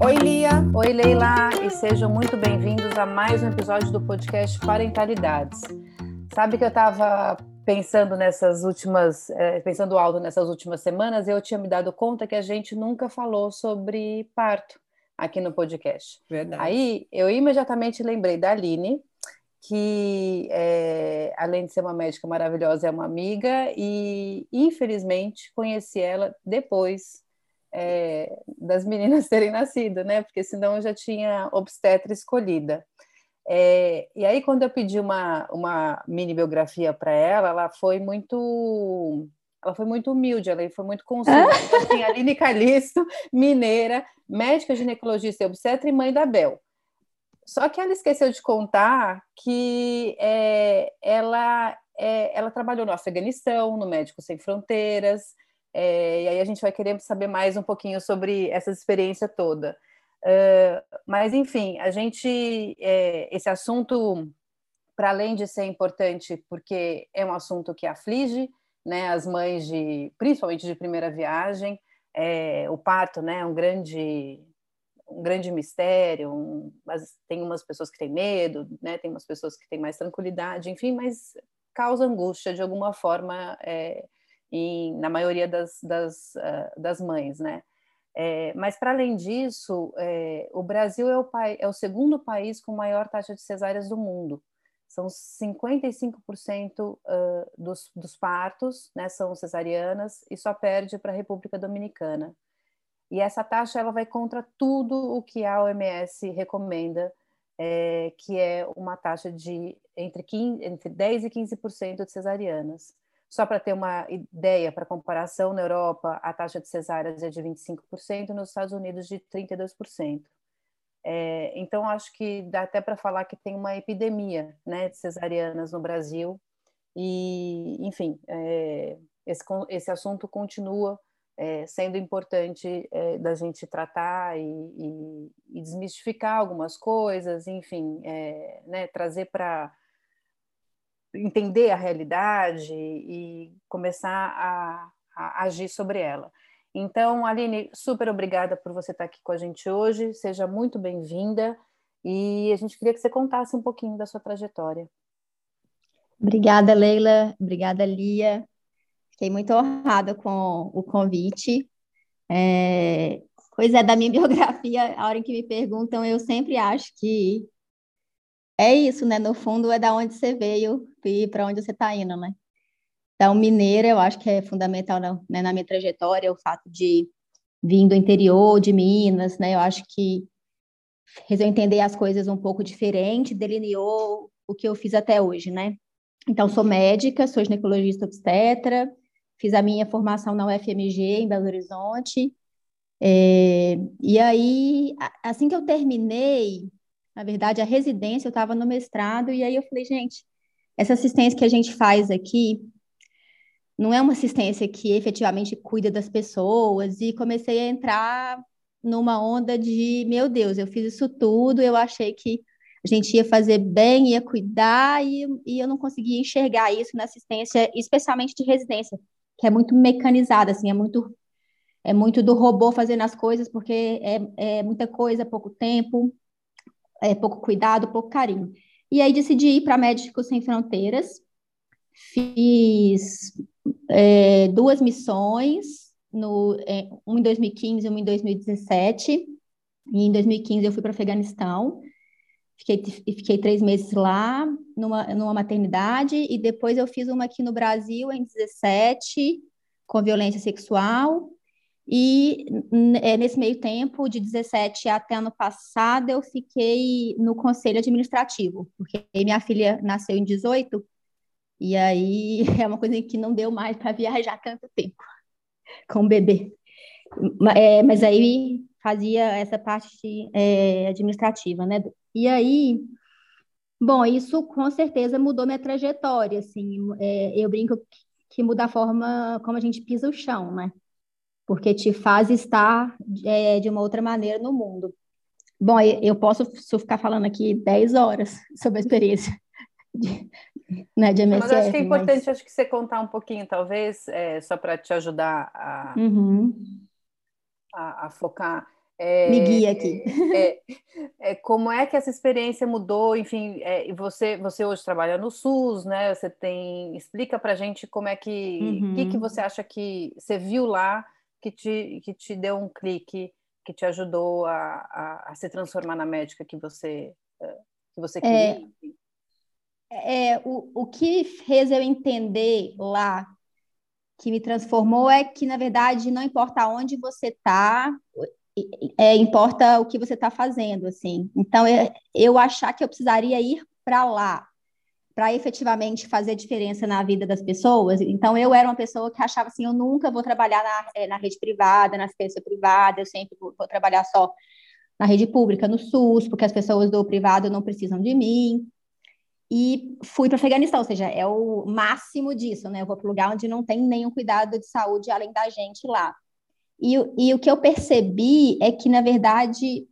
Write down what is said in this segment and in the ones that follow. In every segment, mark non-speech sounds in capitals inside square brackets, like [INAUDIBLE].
Oi, Lia. Oi, Leila. E sejam muito bem-vindos a mais um episódio do podcast Parentalidades. Sabe que eu estava pensando nessas últimas, é, pensando alto nessas últimas semanas, eu tinha me dado conta que a gente nunca falou sobre parto aqui no podcast. Verdade. Aí eu imediatamente lembrei da Aline, que é, além de ser uma médica maravilhosa, é uma amiga, e infelizmente conheci ela depois é, das meninas [LAUGHS] terem nascido, né? Porque senão eu já tinha obstetra escolhida. É, e aí, quando eu pedi uma, uma mini biografia para ela, ela foi muito ela foi muito humilde, ela foi muito [LAUGHS] concisa. Então, assim, Aline Calixto, mineira, médica ginecologista e obstetra e mãe da Bel. Só que ela esqueceu de contar que é, ela, é, ela trabalhou no Afeganistão, no Médicos Sem Fronteiras, é, e aí a gente vai querer saber mais um pouquinho sobre essa experiência toda. Uh, mas, enfim, a gente, é, esse assunto, para além de ser importante, porque é um assunto que aflige né, as mães, de, principalmente de primeira viagem, é, o parto né, é um grande, um grande mistério, um, mas tem umas pessoas que têm medo, né, tem umas pessoas que têm mais tranquilidade, enfim, mas causa angústia de alguma forma é, em, na maioria das, das, uh, das mães, né? É, mas, para além disso, é, o Brasil é o, é o, segundo país com maior taxa de cesáreas do mundo. São 55% uh, dos, dos partos né, são cesarianas e só perde para a República Dominicana. E essa taxa ela vai contra tudo o que a OMS recomenda, é, que é uma taxa de entre, 15, entre 10% e 15% de cesarianas. Só para ter uma ideia, para comparação, na Europa a taxa de cesáreas é de 25%, nos Estados Unidos de 32%. É, então, acho que dá até para falar que tem uma epidemia né, de cesarianas no Brasil, e, enfim, é, esse, esse assunto continua é, sendo importante é, da gente tratar e, e, e, desmistificar algumas coisas, enfim, é, né, trazer para entender a realidade e começar a, a, agir sobre ela. Então, Aline, super obrigada por você estar aqui com a gente hoje, seja muito bem-vinda e a gente queria que você contasse um pouquinho da sua trajetória. Obrigada, Leila, obrigada, Lia. Fiquei muito honrada com o convite. É, pois é, da minha [LAUGHS] biografia, a hora em que me perguntam, eu sempre acho que é isso, né? No fundo, é da onde você veio e para onde você está indo, né? Então, mineira, eu acho que é fundamental né, na minha trajetória o fato de vir do interior de Minas, né? Eu acho que fez eu entender as coisas um pouco diferente, delineou o que eu fiz até hoje, né? Então, sou médica, sou ginecologista obstetra, fiz a ming formação na UFMG, em Belo Horizonte. É, e aí, assim que eu terminei, na verdade, a residência, eu estava no mestrado, e aí eu falei, gente, essa assistência que a gente faz aqui não é uma assistência que efetivamente cuida das pessoas, e comecei a entrar numa onda de, meu Deus, eu fiz isso tudo, eu achei que a gente ia fazer bem, ia cuidar, e, e eu não conseguia enxergar isso na assistência, especialmente de residência, que é muito mecanizada, assim, é muito é muito do robô fazendo as coisas, porque é, é muita coisa, pouco tempo, é, pouco cuidado, pouco carinho. E aí decidi ir para Médicos Sem Fronteiras, fiz é, duas missões, no, é, uma em 2015 e uma em 2017. E em 2015 eu fui para o Afeganistão, fiquei, fiquei três meses lá, numa, numa maternidade, e depois eu fiz uma aqui no Brasil em 17, com violência sexual, e é, nesse meio tempo, de 17 até ano passado, eu fiquei no conselho administrativo, porque minha filha nasceu em 18, e aí [LAUGHS] é uma coisa que não deu mais para viajar tanto tempo [LAUGHS] com o bebê. É, mas aí fazia essa parte é, administrativa, né? E aí, bom, isso com certeza mudou minha trajetória, assim, é, eu brinco que muda a forma como a gente pisa o chão, né? porque te faz estar é, de uma outra maneira no mundo. Bom, eu posso ficar falando aqui 10 horas [LAUGHS] sobre a experiência né, de. Mas acho que é importante mas... acho que você contar um pouquinho, talvez, é, só para te ajudar a, uhum. a, a, focar. É, Me guia aqui. É, é, como é que essa experiência mudou? Enfim, é, você, você hoje trabalha no SUS, né? Você tem. Explica para gente como é que. O uhum. que, que você acha que você viu lá que te, que te deu um clique, que te ajudou a, a, a se transformar na médica que você, que você é, queria? É, o, o que fez eu entender lá que me transformou é que, na verdade, não importa onde você está, é, importa o que você está fazendo, assim. Então, eu, eu achar que eu precisaria ir para lá, para efetivamente fazer diferença na vida das pessoas. Então, eu era uma pessoa que achava assim: eu nunca vou trabalhar na, eh, na rede privada, na assistência privada, eu sempre vou, vou, trabalhar só na rede pública, no SUS, porque as pessoas do privado não precisam de mim. E fui para o Afeganistão, ou seja, é o máximo disso, né? Eu vou para um lugar onde não tem nenhum cuidado de saúde além da gente lá. E, e o que eu percebi é que, na verdade,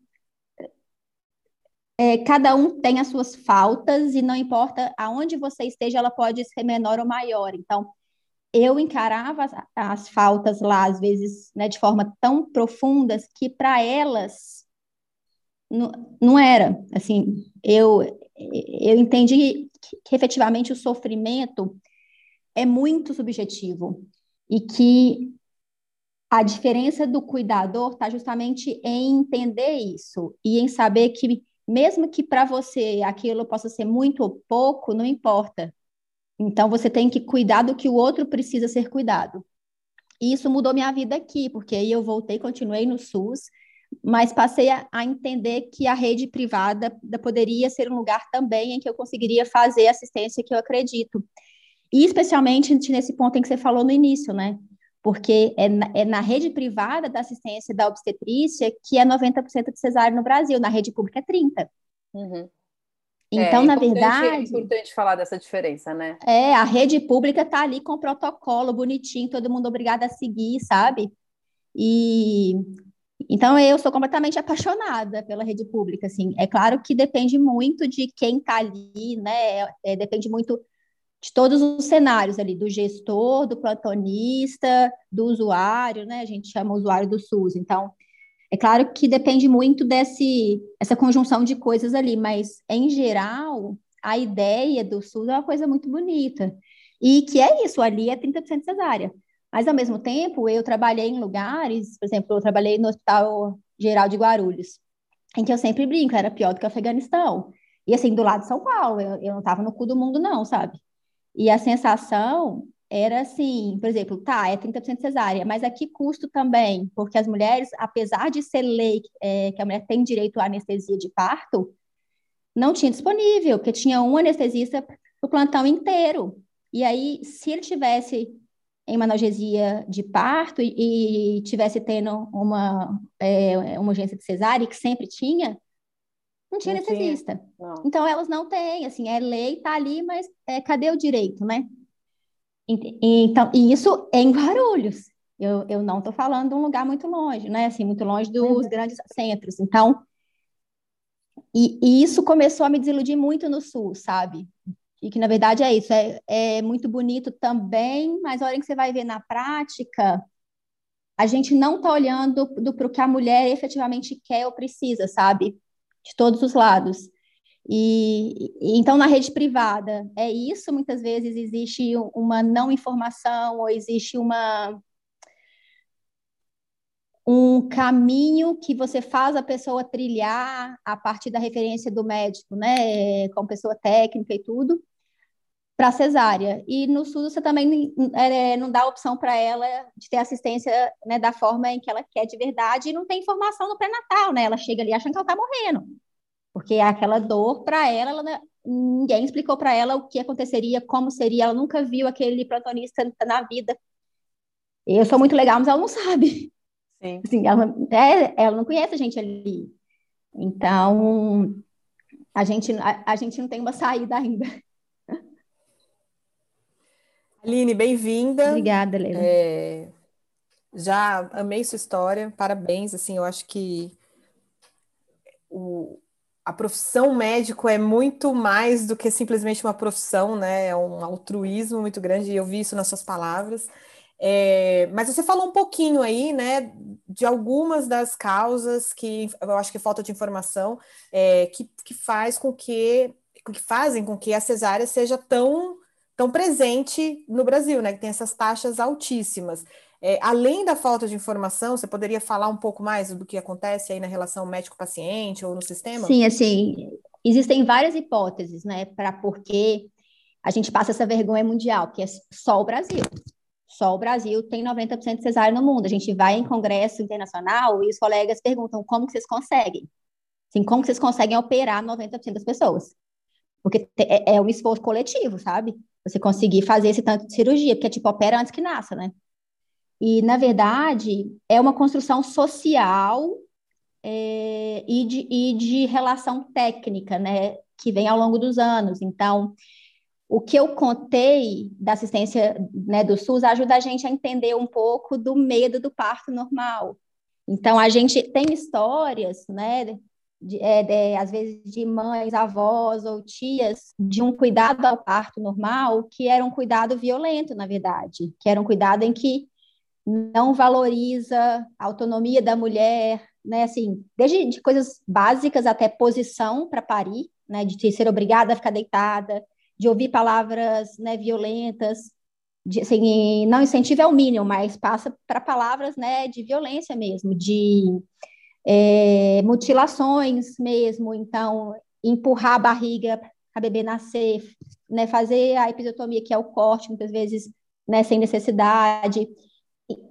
é, cada um tem as suas faltas e não importa aonde você esteja, ela pode ser menor ou maior. Então, eu encarava as, as faltas lá, às vezes, né, de forma tão profundas que para elas não, não era. Assim, eu, eu entendi que, que efetivamente o sofrimento é muito subjetivo e que a diferença do cuidador está justamente em entender isso e em saber que mesmo que para você aquilo possa ser muito ou pouco, não importa. Então você tem que cuidar do que o outro precisa ser cuidado. E isso mudou minha vida aqui, porque aí eu voltei, continuei no SUS, mas passei a, a, entender que a rede privada poderia ser um lugar também em que eu conseguiria fazer a assistência que eu acredito. E especialmente nesse ponto em que você falou no início, né? porque é na, é na rede privada da assistência da obstetrícia que é 90% de cesárea no Brasil, na rede pública é 30%. Uhum. Então, é, na verdade. É importante falar dessa diferença, né? É, a rede pública está ali com o protocolo bonitinho, todo mundo obrigado a seguir, sabe? E então eu sou completamente apaixonada pela rede pública, assim. É claro que depende muito de quem está ali, né? É, depende muito de todos os cenários ali, do gestor, do plantonista, do usuário, né? A gente chama o usuário do SUS. Então, é claro que depende muito desse essa conjunção de coisas ali, mas em geral, a ideia do SUS é uma coisa muito bonita. E que é isso, ali é 30% cesárea. Mas ao mesmo tempo, eu trabalhei em lugares, por exemplo, eu trabalhei no Hospital Geral de Guarulhos, em que eu sempre brinco, era pior do que o Afeganistão. E assim, do lado de São Paulo, eu, eu não estava no cu do mundo, não, sabe? E a sensação era assim, por exemplo, tá, é 30% cesárea, mas a que custo também? Porque as mulheres, apesar de ser lei é, que a mulher tem direito à anestesia de parto, não tinha disponível, porque tinha um anestesista para o plantão inteiro. E aí, se ele tivesse em uma analgesia de parto e, e tivesse tendo uma, é, uma urgência de cesárea, que sempre tinha, não tinha não anestesista. Tinha. Não. Então, elas não têm, assim, é lei, tá ali, mas é, cadê o direito, né? Então, e isso em Guarulhos. Eu, eu não estou falando de um lugar muito longe, né? Assim, muito longe dos uhum. grandes centros. Então, e, e, isso começou a me desiludir muito no Sul, sabe? E que, na verdade, é isso. É, é muito bonito também, mas a hora que você vai ver na prática, a gente não está olhando para o que a mulher efetivamente quer ou precisa, sabe? de todos os lados. E, então, na rede privada, é isso, muitas vezes existe uma não informação ou existe uma um caminho que você faz a pessoa trilhar a partir da referência do médico, né, com pessoa técnica e tudo, para cesárea. E no SUS você também é, não dá opção para ela de ter assistência né, da forma em que ela quer de verdade e não tem informação no pré-natal, né? Ela chega ali achando que ela está morrendo. Porque aquela dor, para ela, ela, ninguém explicou para ela o que aconteceria, como seria, ela nunca viu aquele plantonista na vida. Eu sou muito legal, mas ela não sabe. Sim. Assim, ela, é, ela não conhece a gente ali. Então, a gente, a, a gente não tem uma saída ainda. Aline, bem-vinda. Obrigada, Leila. É, já amei sua história, parabéns, assim, eu acho que o, a profissão médico é muito mais do que simplesmente uma profissão, né? É um altruísmo muito grande, e eu vi isso nas suas palavras. É, mas você falou um pouquinho aí, né, de algumas das causas que eu acho que falta de informação é, que, que faz com que, que fazem com que a cesárea seja tão, tão presente no Brasil, né? Que tem essas taxas altíssimas. É, além da falta de informação, você poderia falar um pouco mais do que acontece aí na relação médico-paciente ou no sistema? Sim, assim, existem várias hipóteses, né, para por que a gente passa essa vergonha mundial, que é só o Brasil. Só o Brasil tem 90% de cesárea no mundo. A gente vai em congresso internacional e os colegas perguntam como que vocês conseguem? Assim, como que vocês conseguem operar 90% das pessoas? Porque é, é um esforço coletivo, sabe? Você conseguir fazer esse tanto de cirurgia, porque é tipo, opera antes que nasça, né? E, na verdade, é uma construção social é, e, de, e de relação técnica, né, que vem ao longo dos anos. Então, o que eu contei da assistência né, do SUS ajuda a gente a entender um pouco do medo do parto normal. Então, a gente tem histórias, né, de, é, de, às vezes de mães, avós ou tias, de um cuidado ao parto normal que era um cuidado violento, na verdade, que era um cuidado em que não valoriza a autonomia da mulher, né? Assim, desde de coisas básicas até posição para parir, né? De ser obrigada a ficar deitada, de ouvir palavras né, violentas, de, assim, não incentiva é o mínimo, mas passa para palavras né, de violência mesmo, de é, mutilações mesmo, então empurrar a barriga para a bebê nascer, né, fazer a episiotomia, que é o corte, muitas vezes né, sem necessidade,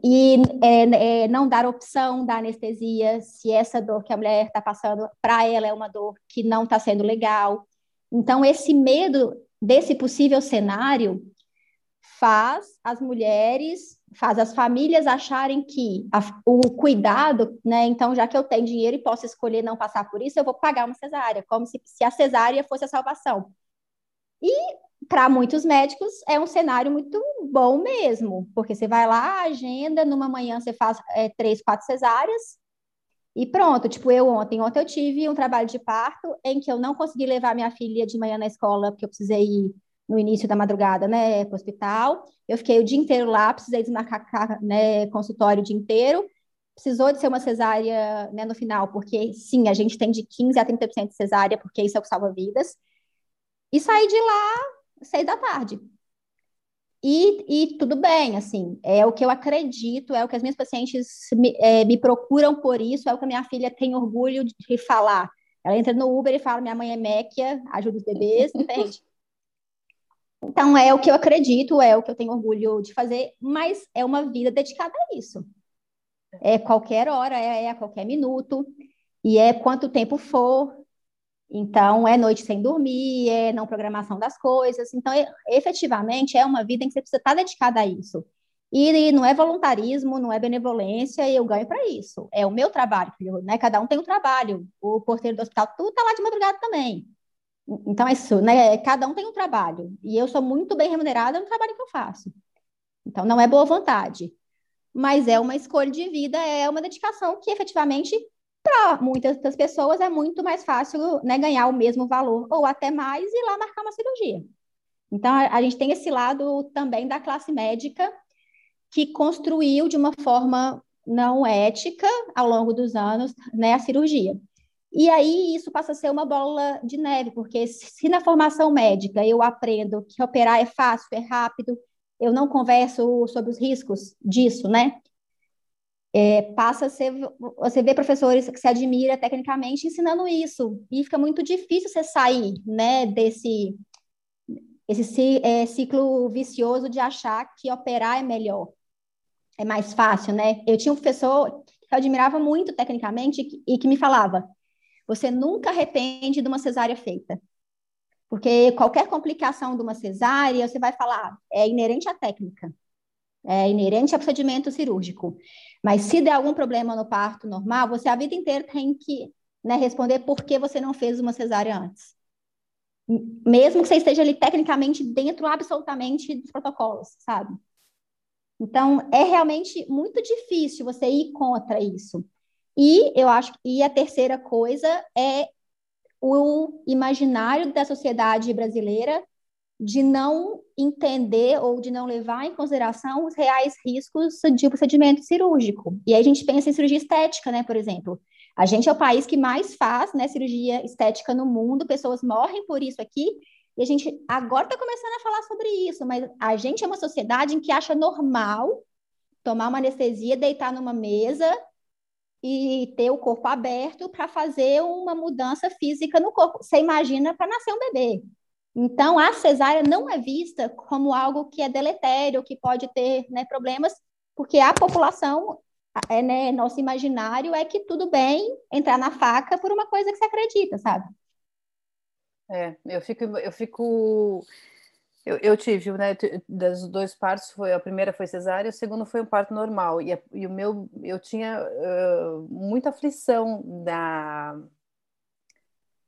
e é, é, não dar opção da anestesia, se essa dor que a mulher está passando para ela é uma dor que não está sendo legal. Então, esse medo desse possível cenário faz as mulheres, faz as famílias acharem que a, o cuidado, né? Então, já que eu tenho dinheiro e posso escolher não passar por isso, eu vou pagar uma cesárea, como se, se a cesárea fosse a salvação. E para muitos médicos é um cenário muito bom mesmo, porque você vai lá, agenda, numa manhã você faz é, três, quatro cesáreas e pronto. Tipo, eu ontem, ontem eu tive um trabalho de parto em que eu não consegui levar minha filha de manhã na escola, porque eu precisei ir no início da madrugada, né, para o hospital. Eu fiquei o dia inteiro lá, precisei desmarcar, né, consultório o dia inteiro. Precisou de ser uma cesárea, né, no final, porque sim, a gente tem de 15 a 30% de cesárea, porque isso é o que salva vidas. E saí de lá seis da tarde. E, e, tudo bem, assim, é o que eu acredito, é o que as minhas pacientes me, é, me, procuram por isso, é o que a minha filha tem orgulho de falar. Ela entra no Uber e fala: minha mãe é Méquia, ajuda os bebês, [LAUGHS] entende? Então, é o que eu acredito, é o que eu tenho orgulho de fazer, mas é uma vida dedicada a isso. É qualquer hora, é, é a qualquer minuto, e é quanto tempo for, então, é noite sem dormir, é não programação das coisas. Então, é, efetivamente, é uma vida em que você precisa estar dedicada a isso. E, não é voluntarismo, não é benevolência, e eu ganho para isso. É o meu trabalho, né? Cada um tem um trabalho. O porteiro do hospital, tu tá lá de madrugada também. Então, é isso, né? Cada um tem um trabalho. E eu sou muito bem remunerada no trabalho que eu faço. Então, não é boa vontade. Mas é uma escolha de vida, é uma dedicação que efetivamente para muitas das pessoas é muito mais fácil né, ganhar o mesmo valor ou até mais e lá marcar uma cirurgia. Então, a, a gente tem esse lado também da classe médica que construiu de uma forma não ética ao longo dos anos né, a cirurgia. E aí isso passa a ser uma bola de neve, porque se na formação médica eu aprendo que operar é fácil, é rápido, eu não converso sobre os riscos disso, né? é, passa a ser. Você vê professores que se admira tecnicamente ensinando isso, e fica muito difícil você sair né, desse esse é, ciclo vicioso de achar que operar é melhor, é mais fácil, né? Eu tinha um professor que eu admirava muito tecnicamente e que me falava: você nunca arrepende de uma cesárea feita. Porque qualquer complicação de uma cesárea, você vai falar, é inerente à técnica é inerente ao procedimento cirúrgico. Mas se der algum problema no parto normal, você a vida inteira tem que né, responder por que você não fez uma cesárea antes. Mesmo que você esteja ali tecnicamente dentro absolutamente dos protocolos, sabe? Então, é realmente muito difícil você ir contra isso. E eu acho e a terceira coisa é o imaginário da sociedade brasileira de não entender ou de não levar em consideração os reais riscos de procedimento cirúrgico. E aí a gente pensa em cirurgia estética, né, por exemplo. A gente é o país que mais faz né, cirurgia estética no mundo, pessoas morrem por isso aqui, e a gente agora está começando a falar sobre isso, mas a gente é uma sociedade em que acha normal tomar uma anestesia, deitar numa mesa e ter o corpo aberto para fazer uma mudança física no corpo. Você imagina para nascer um bebê. Então, a cesárea não é vista como algo que é deletério, que pode ter né, problemas, porque a população, é, né, nosso imaginário é que tudo bem entrar na faca por uma coisa que você acredita, sabe? É, eu fico, eu fico, eu, eu tive, né, das dois partos, foi a primeira foi cesárea, o segundo foi um parto normal, e, e o meu, eu tinha uh, muita aflição da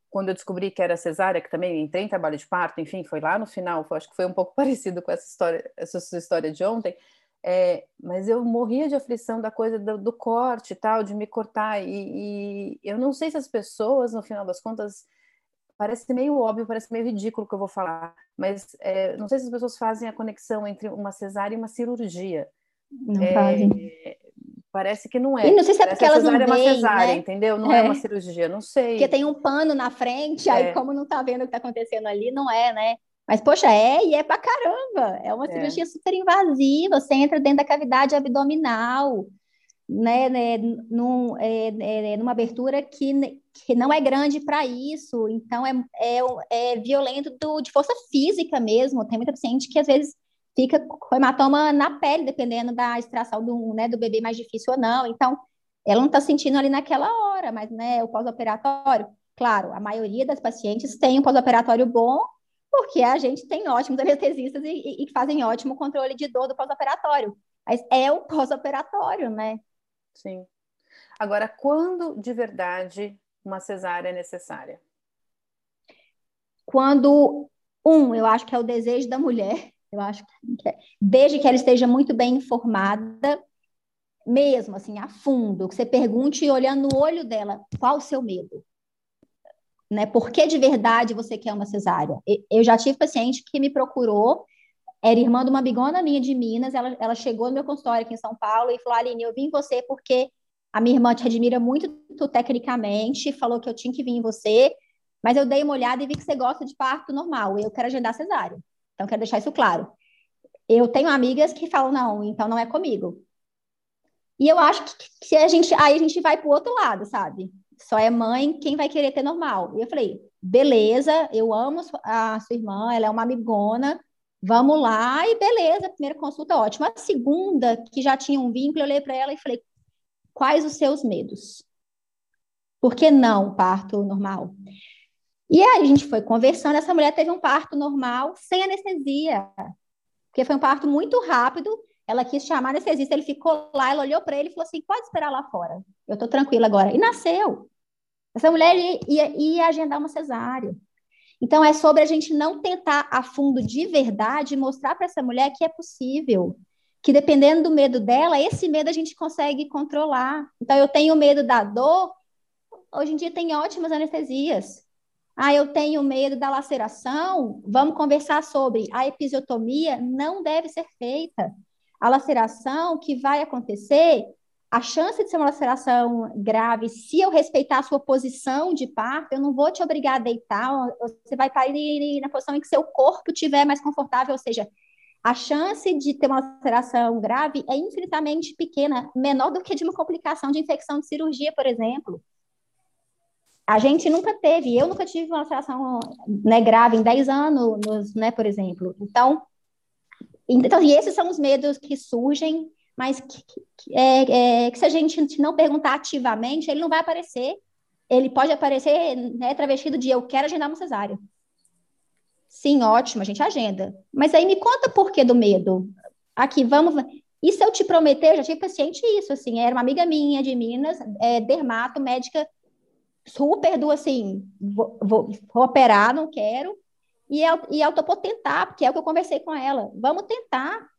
quando eu descobri que era cesárea, que também entrei em trabalho de parto, enfim, foi lá no final, foi, acho que foi um pouco [LAUGHS] parecido com essa história, essa história de ontem, é, mas eu morria de aflição da coisa do, do corte e tal, de me cortar, e, e, eu não sei se as pessoas, no final das contas, parece meio óbvio, parece meio ridículo o que eu vou falar, mas é, não sei se as pessoas fazem a conexão entre uma cesárea e uma cirurgia. Não é, fazem. Parece que não é. E não sei se é porque elas não veem, é uma cesárea, né? entendeu? Não é. é. uma cirurgia, não sei. Porque tem um pano na frente, é. aí como não tá vendo o que tá acontecendo ali, não é, né? Mas, poxa, é e é pra caramba. É uma é. cirurgia super invasiva, você entra dentro da cavidade abdominal, né, né num, é, é, numa abertura que, que não é grande para isso, então é, é, é violento do, de força física mesmo. Tem muita paciente que às vezes fica com hematoma na pele, dependendo da extração do, né, do bebê mais difícil ou não. Então, ela não está sentindo ali naquela hora, mas né, o pós-operatório, claro, a maioria das pacientes tem um pós-operatório bom, porque a gente tem ótimos anestesistas e, e fazem ótimo controle de dor do pós-operatório. Mas é o pós-operatório, né? Sim. Agora, quando de verdade uma cesárea é necessária? Quando, um, eu acho que é o desejo da mulher eu acho que é, desde que ela esteja muito bem informada, mesmo assim, a fundo, que você pergunte olhando no olho dela, qual o seu medo? Né? Por que de verdade você quer uma cesárea? Eu já tive paciente que me procurou, era irmã de uma bigona minha de Minas, ela, ela chegou no meu consultório aqui em São Paulo e falou, Aline, eu vim em você porque a minha irmã te admira muito tecnicamente, falou que eu tinha que vir em você, mas eu dei uma olhada e vi que você gosta de parto normal, eu quero agendar cesárea. Então, quero deixar isso claro. Eu tenho amigas que falam, não, então não é comigo. E eu acho que, que a gente, aí a gente vai para o outro lado, sabe? Só é mãe quem vai querer ter normal. E eu falei, beleza, eu amo a sua irmã, ela é uma amigona, vamos lá, e beleza, primeira consulta, ótima. A segunda, que já tinha um vínculo, eu olhei para ela e falei, quais os seus medos? Por que não parto normal? E aí a gente foi conversando, essa mulher teve um parto normal, sem anestesia, porque foi um parto muito rápido, ela quis chamar anestesista, ele ficou lá, ela olhou para ele e falou assim, pode esperar lá fora, eu estou tranquila agora. E nasceu. Essa mulher ia, ia agendar uma cesárea. Então, é sobre a gente não tentar a fundo de verdade mostrar para essa mulher que é possível, que dependendo do medo dela, esse medo a gente consegue controlar. Então, eu tenho medo da dor, hoje em dia tem ótimas anestesias. Ah, eu tenho medo da laceração. Vamos conversar sobre a episiotomia não deve ser feita. A laceração que vai acontecer, a chance de ser uma laceração grave, se eu respeitar a sua posição de parto, eu não vou te obrigar a deitar, você vai parir na posição em que seu corpo estiver mais confortável, ou seja, a chance de ter uma laceração grave é infinitamente pequena, menor do que de uma complicação de infecção de cirurgia, por exemplo. A gente nunca teve, eu nunca tive uma laceração né, grave em 10 anos, né, por exemplo. Então, então, e esses são os medos que surgem, mas que, que, é, é, que se a gente não perguntar ativamente, ele não vai aparecer. Ele pode aparecer né, travestido de eu quero agendar uma cesárea. Sim, ótimo, a gente agenda. Mas aí me conta por que do medo. Aqui, vamos. E se eu te prometer, eu já tive paciente isso, assim, era uma amiga minha de Minas, é, dermato, médica super do assim, vou, vou, vou operar, não quero, e eu, e eu topou tentar, porque é o que eu conversei com ela. Vamos tentar.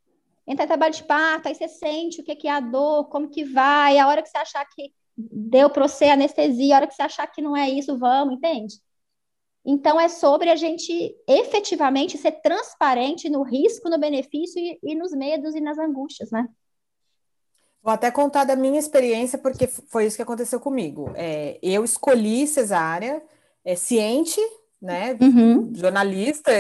Entrar em trabalho de parto, aí você sente o que, que é a dor, como que vai, a hora que você achar que deu para você anestesia, a hora que você achar que não é isso, vamos, entende? Então, é sobre a gente efetivamente ser transparente no risco, no benefício e, e nos medos e nas angústias, né? Vou até contar da minha experiência, porque foi isso que aconteceu comigo. É, eu escolhi cesárea, é, ciente, né? Uhum. Jornalista,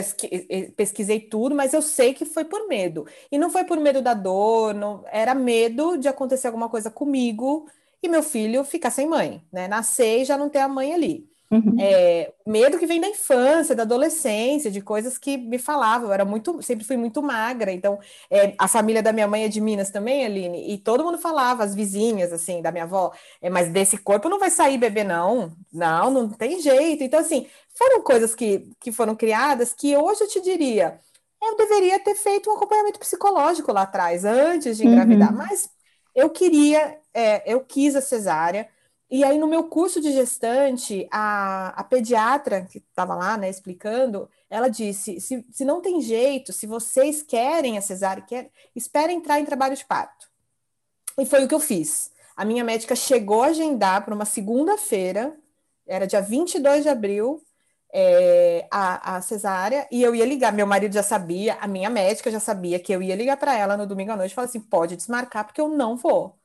pesquisei tudo, mas eu sei que foi por medo. E não foi por medo da dor, não, era medo de acontecer alguma coisa comigo e meu filho ficar sem mãe, né? Nascer e já não ter a mãe ali. Uhum. É, medo que vem da infância, da adolescência, de coisas que me falavam. Eu era muito, sempre fui muito magra. Então, é, a família da minha mãe é de Minas também, Aline, e todo mundo falava, as vizinhas, assim, da minha avó, é, mas desse corpo não vai sair bebê, não. Não, não tem jeito. Então, assim, foram coisas que, que foram criadas que hoje eu te diria, eu deveria ter feito um acompanhamento psicológico lá atrás, antes de engravidar, uhum. mas eu queria, é, eu quis a cesárea. E aí, no meu curso de gestante, a, a pediatra que estava lá, né, explicando, ela disse: se, se não tem jeito, se vocês querem a cesárea, quer, espere entrar em trabalho de parto. E foi o que eu fiz. A minha médica chegou a agendar para uma segunda-feira, era dia 22 de abril, é, a, a cesárea, e eu ia ligar. Meu marido já sabia, a minha médica já sabia que eu ia ligar para ela no domingo à noite e falar assim: pode desmarcar, porque eu não vou.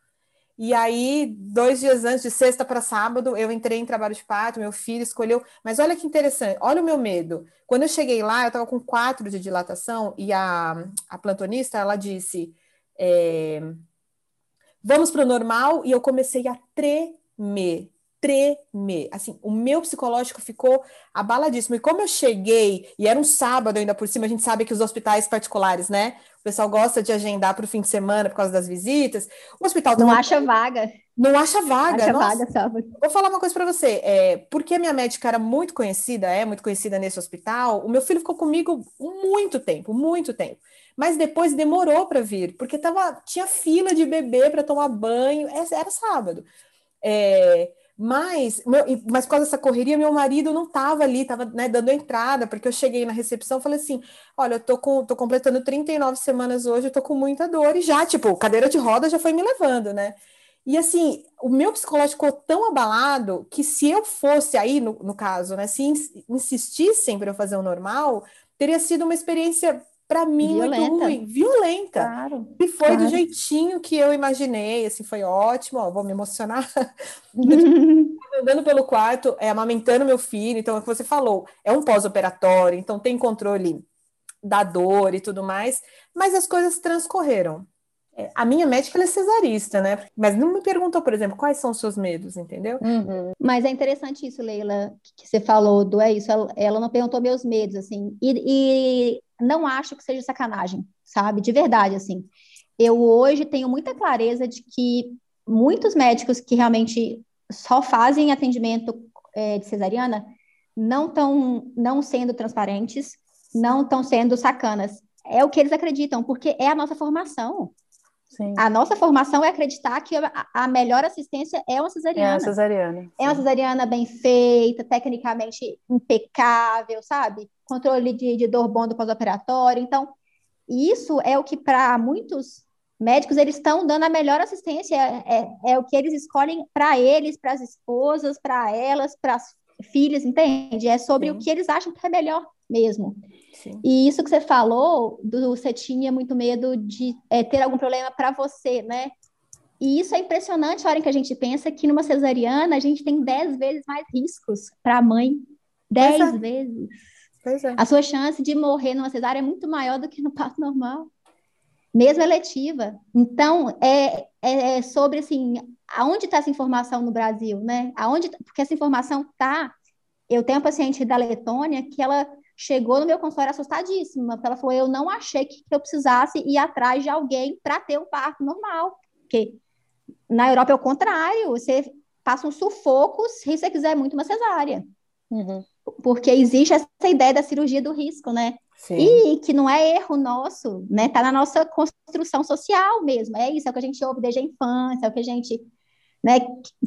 E aí, dois dias antes, de sexta para sábado, eu entrei em trabalho de parto, meu filho escolheu. Mas olha que interessante, olha o meu medo. Quando eu cheguei lá, eu estava com quatro de dilatação, e a, a plantonista, ela disse: é, vamos para o normal, e eu comecei a tremer tremer. Assim, o meu psicológico ficou abaladíssimo. E como eu cheguei, e era um sábado ainda por cima, a gente sabe que os hospitais particulares, né? O pessoal gosta de agendar para o fim de semana por causa das visitas. O hospital não acha vaga. Não acha vaga. Acha Nossa, vaga, sábado. Vou falar uma coisa para você. É, porque a minha médica era muito conhecida, é muito conhecida nesse hospital, o meu filho ficou comigo muito tempo, muito tempo. Mas depois demorou para vir, porque tava, tinha fila de bebê para tomar banho, era sábado. É, mas, meu, mas por causa dessa correria, meu marido não estava ali, estava né, dando entrada, porque eu cheguei na recepção falei assim: olha, eu tô, com, tô completando 39 semanas hoje, eu tô com muita dor, e já, tipo, cadeira de roda já foi me levando, né? E assim, o meu psicológico ficou tão abalado que se eu fosse aí, no, no caso, né, se insistissem para eu fazer o normal, teria sido uma experiência para mim violenta. muito ruim, violenta. Claro, e foi claro. do jeitinho que eu imaginei, assim, foi ótimo, ó, vou me emocionar. [LAUGHS] Andando pelo quarto, é, amamentando meu filho, então é o que você falou, é um pós-operatório, então tem controle da dor e tudo mais, mas as coisas transcorreram. É, a minha médica é cesarista, né? Mas não me perguntou, por exemplo, quais são os seus medos, entendeu? Uhum. Mas é interessante isso, Leila, que você falou do é isso. Ela, ela não perguntou meus medos, assim. E, e não acho que seja sacanagem, sabe? De verdade, assim. Eu hoje tenho muita clareza de que muitos médicos que realmente só fazem atendimento é, de cesariana não estão não sendo transparentes, não estão sendo sacanas. É o que eles acreditam, porque é a nossa formação. Sim. A nossa formação é acreditar que a, melhor assistência é uma cesariana. É uma cesariana. É uma cesariana bem feita, tecnicamente impecável, sabe? Controle de, de dor bom do pós-operatório. Então, isso é o que para muitos médicos eles estão dando a melhor assistência, é, é, é o que eles escolhem para eles, para as esposas, para elas, para as filhas, entende? É sobre Sim. o que eles acham que é melhor mesmo. Sim. E isso que você falou, do você tinha muito medo de é, ter algum problema para você, né? E isso é impressionante a hora que a gente pensa que numa cesariana a gente tem dez vezes mais riscos para a mãe. Dez é. vezes. É. A sua chance de morrer numa cesárea é muito maior do que no parto normal, mesmo eletiva. Então, é, é, é sobre, assim, aonde está essa informação no Brasil, né? Aonde, porque essa informação está... Eu tenho uma paciente da Letônia que ela chegou no meu consultório assustadíssima, porque ela falou: eu não achei que eu precisasse ir atrás de alguém para ter um parto normal. Porque na Europa é o contrário, você passa um sufoco se você quiser muito uma cesárea. Uhum. Porque existe essa ideia da cirurgia do risco, né? Sim. E que não é erro nosso, né? Tá na nossa construção social mesmo. É isso, é o que a gente ouve desde a infância, é o que a gente, né?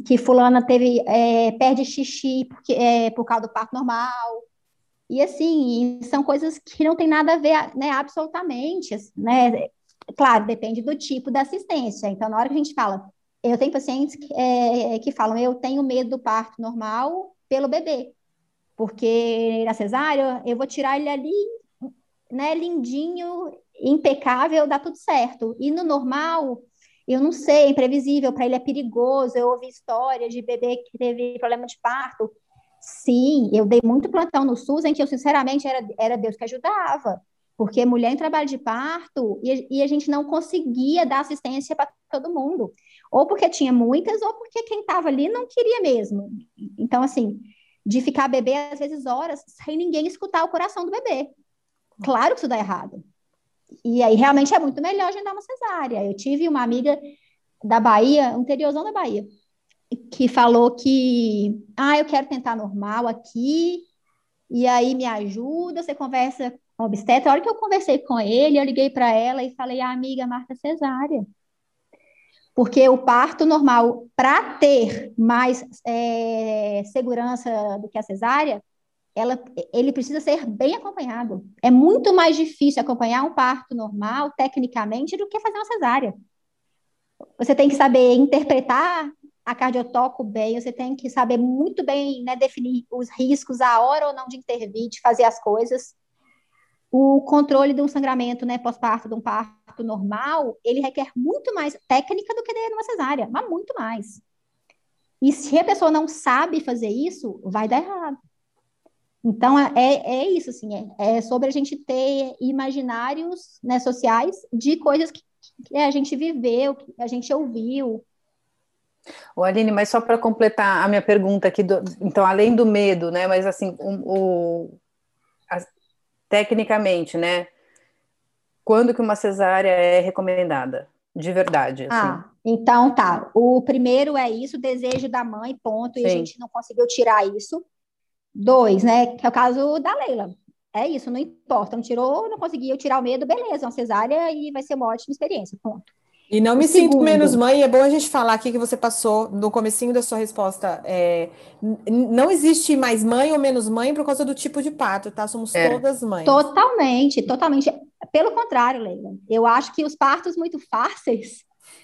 Que fulana teve é, perde xixi porque é por causa do parto normal, e assim, são coisas que não tem nada a ver, né, absolutamente, né? Claro, depende do tipo da assistência. Então, na hora que a gente fala eu tenho pacientes que, é, que falam, eu tenho medo do parto normal pelo bebê, porque na cesárea eu vou tirar ele ali, né, lindinho, impecável, dá tudo certo. E no normal, eu não sei, é imprevisível, para ele é perigoso. Eu ouvi histórias de bebê que teve problema de parto. Sim, eu dei muito plantão no SUS em que eu, sinceramente, era, era Deus que ajudava. Porque mulher em trabalho de parto e, e a gente não conseguia dar assistência para todo mundo. Ou porque tinha muitas, ou porque quem estava ali não queria mesmo. Então, assim, de ficar bebê, às vezes, horas, sem ninguém escutar o coração do bebê. Claro que isso dá errado. E aí realmente é muito melhor agendar uma cesárea. Eu tive uma amiga da Bahia, interiorzão da Bahia, que falou que, ah, eu quero tentar normal aqui, e aí me ajuda, você conversa com o obstetra. A hora que eu conversei com ele, eu liguei para ela e falei, ah, amiga, marca cesárea. Porque o parto normal, para ter mais é, segurança do que a cesárea, ela, ele precisa ser bem acompanhado. É muito mais difícil acompanhar um parto normal, tecnicamente, do que fazer uma cesárea. Você tem que saber interpretar a cardiotoco bem, você tem que saber muito bem né, definir os riscos, a hora ou não de intervir, de fazer as coisas. O controle de um sangramento né, pós-parto, de um parto normal, ele requer muito mais técnica do que de uma cesárea, mas muito mais. E se a pessoa não sabe fazer isso, vai dar errado. Então, é, é isso, assim, é, é sobre a gente ter imaginários né, sociais de coisas que, que a gente viveu, que a gente ouviu. O Aline, mas só para completar a minha pergunta aqui, do, então, além do medo, né, mas assim, o, o a, tecnicamente, né, quando que uma cesárea é recomendada? De verdade, assim. Ah, então tá. O primeiro é isso, desejo da mãe, ponto, Sim. e a gente não conseguiu tirar isso. Dois, né? Que é o caso da Leila. É isso, não importa. Não tirou, não conseguiu tirar o medo, beleza, uma cesárea e vai ser uma ótima experiência. Ponto. E não me o sinto segundo. menos mãe, é bom a gente falar aqui que você passou no comecinho da sua resposta. É, não existe mais mãe ou menos mãe por causa do tipo de parto, tá? Somos é. todas mães. Totalmente, totalmente. Pelo contrário, Leila. Eu acho que os partos muito fáceis,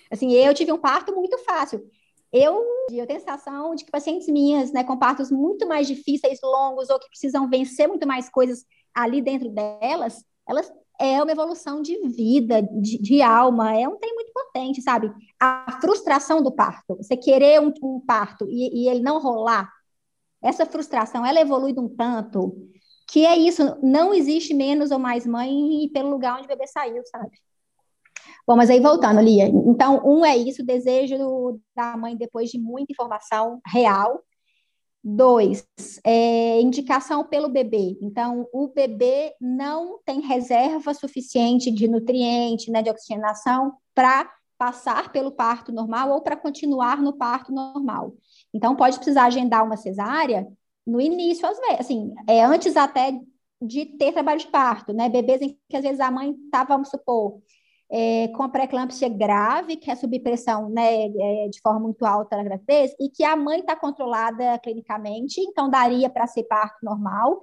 assim, eu tive um parto muito fácil. Eu, eu tenho a sensação de que pacientes minhas, né, com partos muito mais difíceis, longos, ou que precisam vencer muito mais coisas ali dentro delas, elas é uma evolução de vida, de, de alma, é um tem muito potente, sabe? A frustração do parto, você querer um, um parto e, e ele não rolar, essa frustração, ela evolui de um tanto que é isso, não existe menos ou mais mãe pelo lugar onde o bebê saiu, sabe? Bom, mas aí voltando, Lia. Então, um é isso, o desejo da mãe depois de muita informação real. Dois, é, indicação pelo bebê. Então, o bebê não tem reserva suficiente de nutriente, né, de oxigenação, para passar pelo parto normal ou para continuar no parto normal. Então, pode precisar agendar uma cesárea no início, às vezes, assim, é antes até de ter trabalho de parto, né? Bebês em que às vezes a mãe estava, vamos supor, é, com a pré-eclâmpsia grave, que é subpressão né, é, de forma muito alta na gravidez, e que a mãe está controlada clinicamente, então daria para ser parto normal,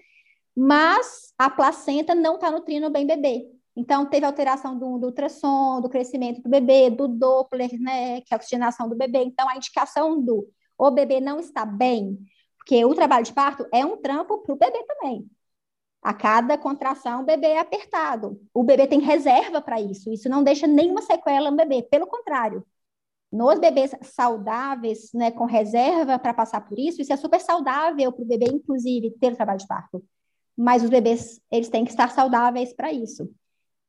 mas a placenta não está nutrindo bem bebê. Então, teve alteração do, do, ultrassom, do crescimento do bebê, do Doppler, né, que é a oxigenação do bebê. Então, a indicação do o bebê não está bem, porque o trabalho de parto é um trampo para o bebê também. A cada contração, o bebê é apertado. O bebê tem reserva para isso. Isso não deixa nenhuma sequela no bebê. Pelo contrário, nos bebês saudáveis, né, com reserva para passar por isso, isso é super saudável para o bebê, inclusive, ter o trabalho de parto. Mas os bebês, eles têm que estar saudáveis para isso.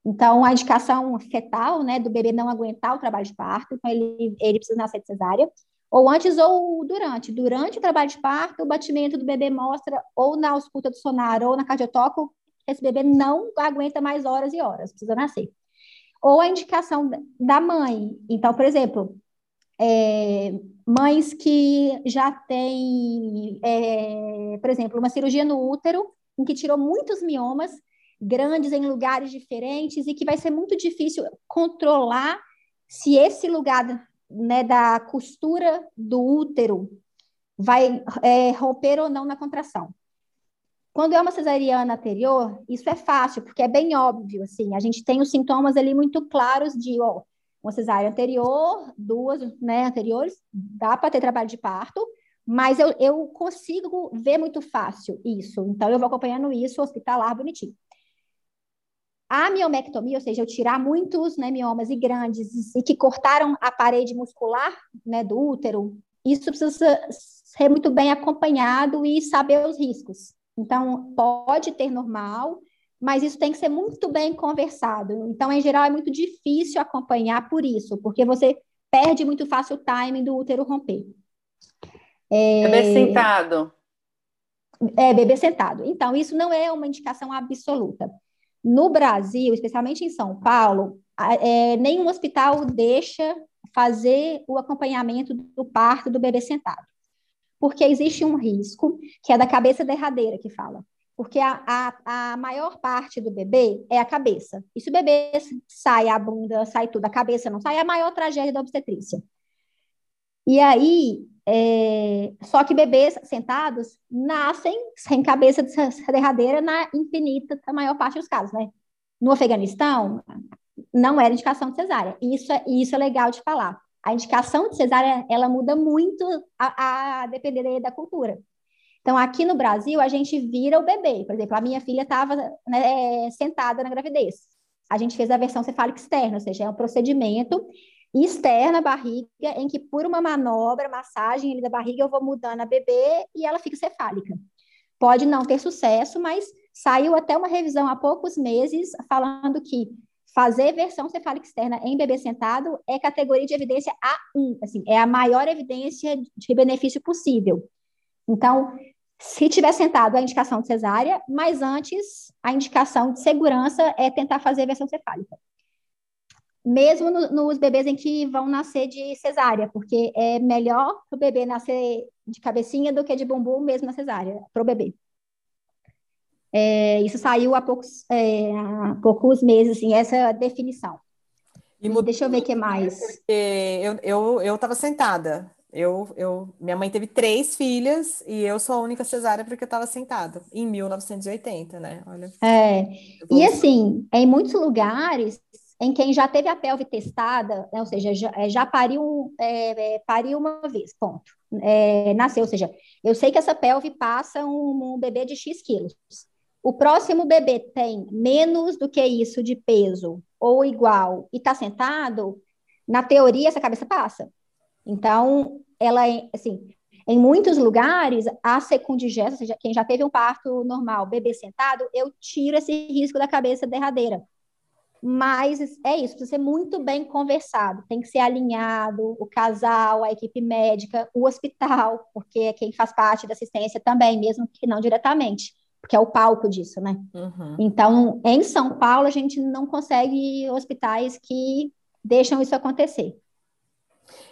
Então, a indicação fetal, né, do bebê não aguentar o trabalho de parto, então ele, ele precisa nascer de cesárea, ou antes ou durante. Durante o trabalho de parto, o batimento do bebê mostra ou na ausculta do sonar ou na cardiotoco, esse bebê não aguenta mais horas e horas, precisa nascer. Ou a indicação da mãe. Então, por exemplo, é, mães que já têm, é, por exemplo, uma cirurgia no útero, em que tirou muitos miomas grandes em lugares diferentes e que vai ser muito difícil controlar se esse lugar né, da costura do útero vai é, romper ou não na contração. Quando é uma cesariana anterior, isso é fácil, porque é bem óbvio, assim, a gente tem os sintomas ali muito claros de, ó, uma cesárea anterior, duas né, anteriores, dá para ter trabalho de parto, mas eu, eu consigo ver muito fácil isso. Então, eu vou acompanhando isso hospitalar bonitinho. A miomectomia, ou seja, eu tirar muitos né, miomas e grandes e que cortaram a parede muscular né, do útero, isso precisa ser muito bem acompanhado e saber os riscos. Então, pode ter normal, mas isso tem que ser muito bem conversado. Então, em geral, é muito difícil acompanhar por isso, porque você perde muito fácil o timing do útero romper. É... Bebê sentado. É, bebê sentado. Então, isso não é uma indicação absoluta. No Brasil, especialmente em São Paulo, é, nenhum hospital deixa fazer o acompanhamento do parto do bebê sentado. Porque existe um risco, que é da cabeça derradeira que fala porque a, a, a, maior parte do bebê é a cabeça. E se o bebê sai a bunda, sai tudo, a cabeça não sai, é a maior tragédia da obstetrícia. E aí, é, só que bebês sentados nascem sem cabeça derradeira na infinita, a maior parte dos casos, né? No Afeganistão, não era indicação de cesárea. Isso é, isso é legal de falar. A indicação de cesárea, ela muda muito a, a depender da cultura. Então, aqui no Brasil, a gente vira o bebê. Por exemplo, a minha filha estava né, sentada na gravidez. A gente fez a versão cefálica externa, ou seja, é um procedimento externo à barriga, em que por uma manobra, massagem da barriga, eu vou mudando a bebê e ela fica cefálica. Pode não ter sucesso, mas saiu até uma revisão há poucos meses falando que fazer versão cefálica externa em bebê sentado é categoria de evidência A1, assim, é a maior evidência de benefício possível. Então, se tiver sentado, a indicação de cesárea, mas antes, a indicação de segurança é tentar fazer a versão cefálica. Mesmo no, nos bebês em que vão nascer de cesárea, porque é melhor o bebê nascer de cabecinha do que de bumbum, mesmo na cesárea, para o bebê. É, isso saiu há poucos, é, há poucos meses, assim, essa definição. E Deixa eu ver o que mais. Porque eu estava eu, eu sentada eu, eu, minha mãe teve três filhas e eu sou a única cesárea porque eu estava sentada, em 1980, né? Olha. É, e assim, em muitos lugares, em quem já teve a pelve testada, né, ou seja, já, é, já pariu, é, é, pariu uma vez, ponto. É, nasceu, ou seja, eu sei que essa pelve passa um, um bebê de X quilos. O próximo bebê tem menos do que isso de peso, ou igual, e está sentado, na teoria, essa cabeça passa. Então, ela, é, assim, em muitos lugares, a secundigesta, ou seja, quem já teve um parto normal, bebê sentado, eu tiro esse risco da cabeça derradeira. Mas é isso, precisa ser muito bem conversado, tem que ser alinhado o casal, a equipe médica, o hospital, porque é quem faz parte da assistência também, mesmo que não diretamente, porque é o palco disso, né? Uhum. Então, em São Paulo, a gente não consegue hospitais que deixam isso acontecer.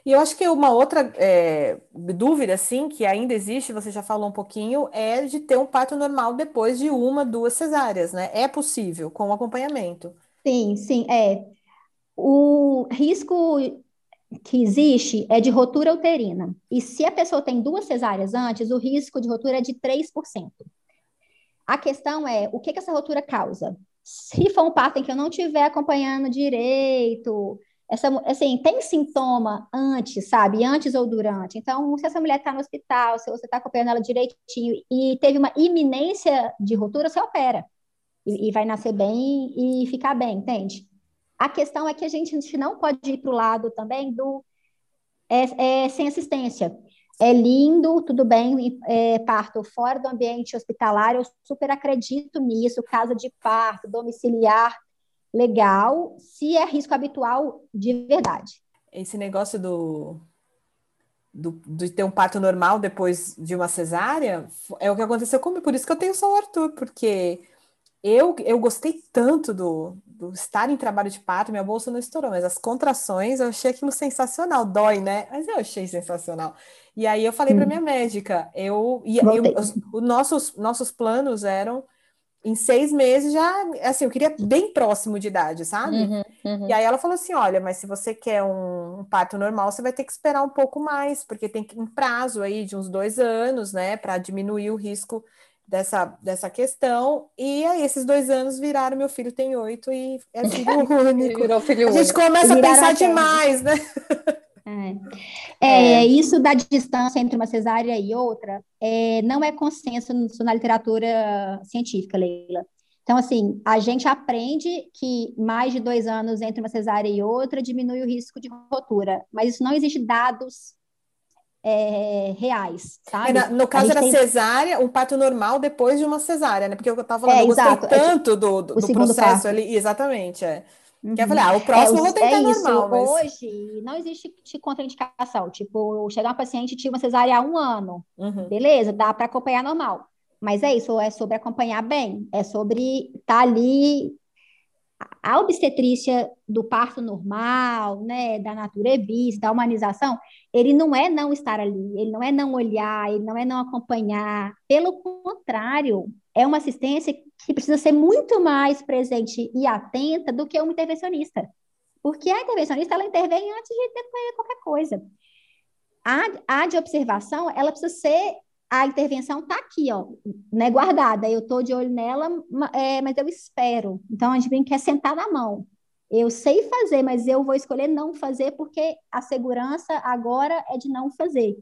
E eu acho que uma outra é, dúvida, assim, que ainda existe, você já falou um pouquinho, é de ter um parto normal depois de uma, duas cesáreas, né? É possível, com acompanhamento. Sim, sim, é. O risco que existe é de rotura uterina. E se a pessoa tem duas cesáreas antes, o risco de rotura é de 3%. A questão é, o que, que essa rotura causa? Se for um parto em que eu não estiver acompanhando direito, essa, assim, tem sintoma antes, sabe? Antes ou durante. Então, se essa mulher está no hospital, se você está acompanhando ela direitinho e teve uma iminência de ruptura, você opera. E, vai nascer bem e ficar bem, entende? A questão é que a gente, a gente não pode ir para o lado também do é, é, sem assistência. É lindo, tudo bem, é, parto fora do ambiente hospitalar, eu super acredito nisso, casa de parto, domiciliar, legal, se é risco habitual de verdade. Esse negócio do, do, de ter um parto normal depois de uma cesárea é o que aconteceu comigo, por isso que eu tenho só o Arthur, porque eu, eu gostei tanto do, do estar em trabalho de parto, minha bolsa não estourou, mas as contrações eu achei aquilo sensacional, dói, né? Mas eu achei sensacional. E aí eu falei para minha médica, eu, e, eu, os, os nossos, nossos planos eram em seis meses já, assim, eu queria bem próximo de idade, sabe? Uhum, uhum. E aí ela falou assim: olha, mas se você quer um, um, parto normal, você vai ter que esperar um pouco mais, porque tem um prazo aí de uns dois anos, né, para diminuir o risco dessa, dessa questão. E aí, esses dois anos viraram, meu filho tem oito e é filho [LAUGHS] único. Virou filho a gente começa a pensar demais, né? É. É, é. Isso da distância entre uma cesárea e outra é, não é consenso na literatura científica, Leila. Então, assim, a gente aprende que mais de dois anos entre uma cesárea e outra diminui o risco de rotura, mas isso não existe dados é, reais, sabe? É, no caso era tem... cesárea, um parto normal depois de uma cesárea, né? Porque eu estava falando, é, eu gostei exato. tanto do, do, do processo parto. ali, exatamente, é. Uhum. Que eu falei, ah, o próximo é, eu vou tentar é isso. normal. Mas... Hoje não existe contraindicação. Tipo, chegar um paciente tinha uma cesárea há um ano. Uhum. Beleza, dá para acompanhar normal. Mas é isso, é sobre acompanhar bem, é sobre estar tá ali. A obstetrícia do parto normal, né, da natureza, da humanização, ele não é não estar ali, ele não é não olhar, ele não é não acompanhar. Pelo contrário, é uma assistência que precisa ser muito mais presente e atenta do que uma intervencionista. Porque a intervencionista, ela intervém antes de ter qualquer coisa. A, a de observação, ela precisa ser a intervenção está aqui, ó, né, guardada. Eu estou de olho nela, é, mas eu espero. Então, a gente vem quer sentar na mão. Eu sei fazer, mas eu vou escolher não fazer porque a segurança agora é de não fazer.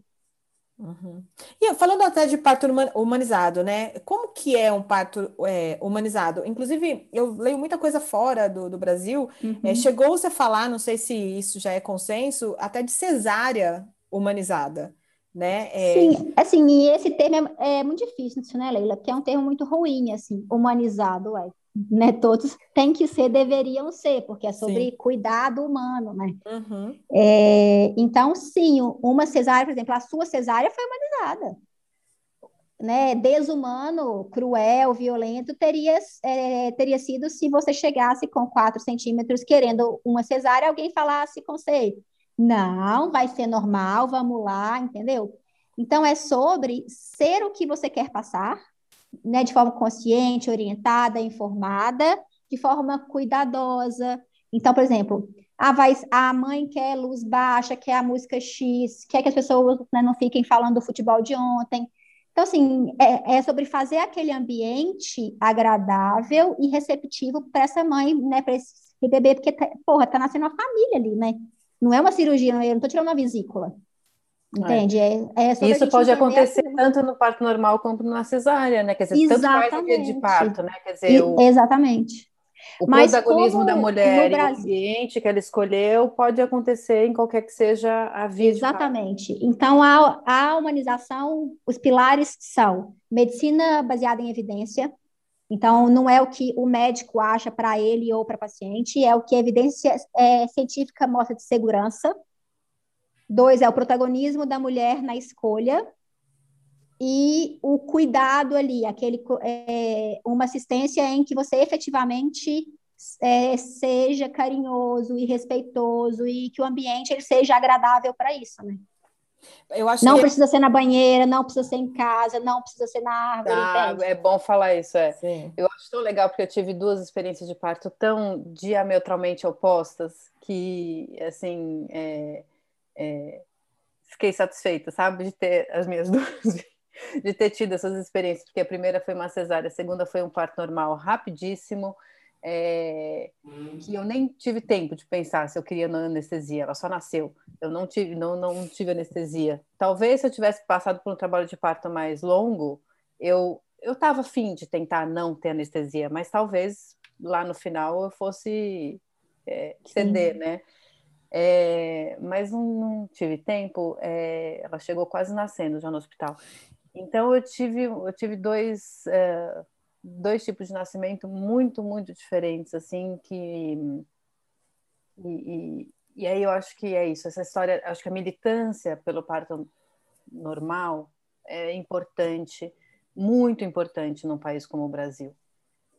Uhum. E falando até de parto humanizado, né? Como que é um parto é, humanizado? Inclusive, eu leio muita coisa fora do, do Brasil. Uhum. É, Chegou-se a falar, não sei se isso já é consenso, até de cesárea humanizada né? É... Sim, assim, e esse termo é, é, muito difícil, né, Leila? Que é um termo muito ruim, assim, humanizado, é. Né, todos têm que ser, deveriam ser, porque é sobre sim. cuidado humano, né? Uhum. É, então, sim, uma cesárea, por exemplo, a sua cesárea foi humanizada. Né, desumano, cruel, violento, teria, é, teria sido se você chegasse com 4 centímetros querendo uma cesárea, alguém falasse com você, não, vai ser normal, vamos lá, entendeu? Então, é sobre ser o que você quer passar, né, de forma consciente, orientada, informada, de forma cuidadosa. Então, por exemplo, a, vai, a mãe quer luz baixa, quer a música X, quer que as pessoas né, não fiquem falando do futebol de ontem. Então, assim, é, é sobre fazer aquele ambiente agradável e receptivo para essa mãe, né, para esse bebê, porque, tá, porra, tá nascendo uma família ali, né? Não é uma cirurgia, eu não estou tirando uma vesícula. Entende? É. É, é Isso pode acontecer tanto no parto normal quanto na cesárea, né? Quer dizer, exatamente. tanto faz de parto, né? Quer dizer, o, exatamente. O Mas protagonismo da mulher e o ambiente que ela escolheu pode acontecer em qualquer que seja a via Exatamente. Então, a, a humanização, os pilares são medicina baseada em evidência, então, não é o que o médico acha para ele ou para paciente, é o que a evidência é, científica mostra de segurança. Dois, é o protagonismo da mulher na escolha. E o cuidado ali, aquele, é, uma assistência em que você efetivamente é, seja carinhoso e respeitoso e que o ambiente ele seja agradável para isso, né? Eu acho não que... precisa ser na banheira, não precisa ser em casa, não precisa ser na árvore. Ah, é bom falar isso, é. Sim. Eu acho tão legal porque eu tive duas experiências de parto tão diametralmente opostas que, assim, é, é, fiquei satisfeita, sabe, de ter as minhas [LAUGHS] duas, de ter tido essas experiências, porque a primeira foi uma cesárea, a segunda foi um parto normal rapidíssimo é, que eu nem tive tempo de pensar se eu queria anestesia, ela só nasceu. Eu não tive, não, não tive anestesia. Talvez se eu tivesse passado por um trabalho de parto mais longo, eu eu estava afim de tentar não ter anestesia, mas talvez lá no final eu fosse é, ceder, Sim. né? É, mas não, não, tive tempo. É, ela chegou quase nascendo já no hospital. Então eu tive eu tive dois é, dois tipos de nascimento muito, muito diferentes, assim, que. E, e, e, aí eu acho que é isso, essa história, acho que a militância pelo parto normal é importante, muito importante num país como o Brasil,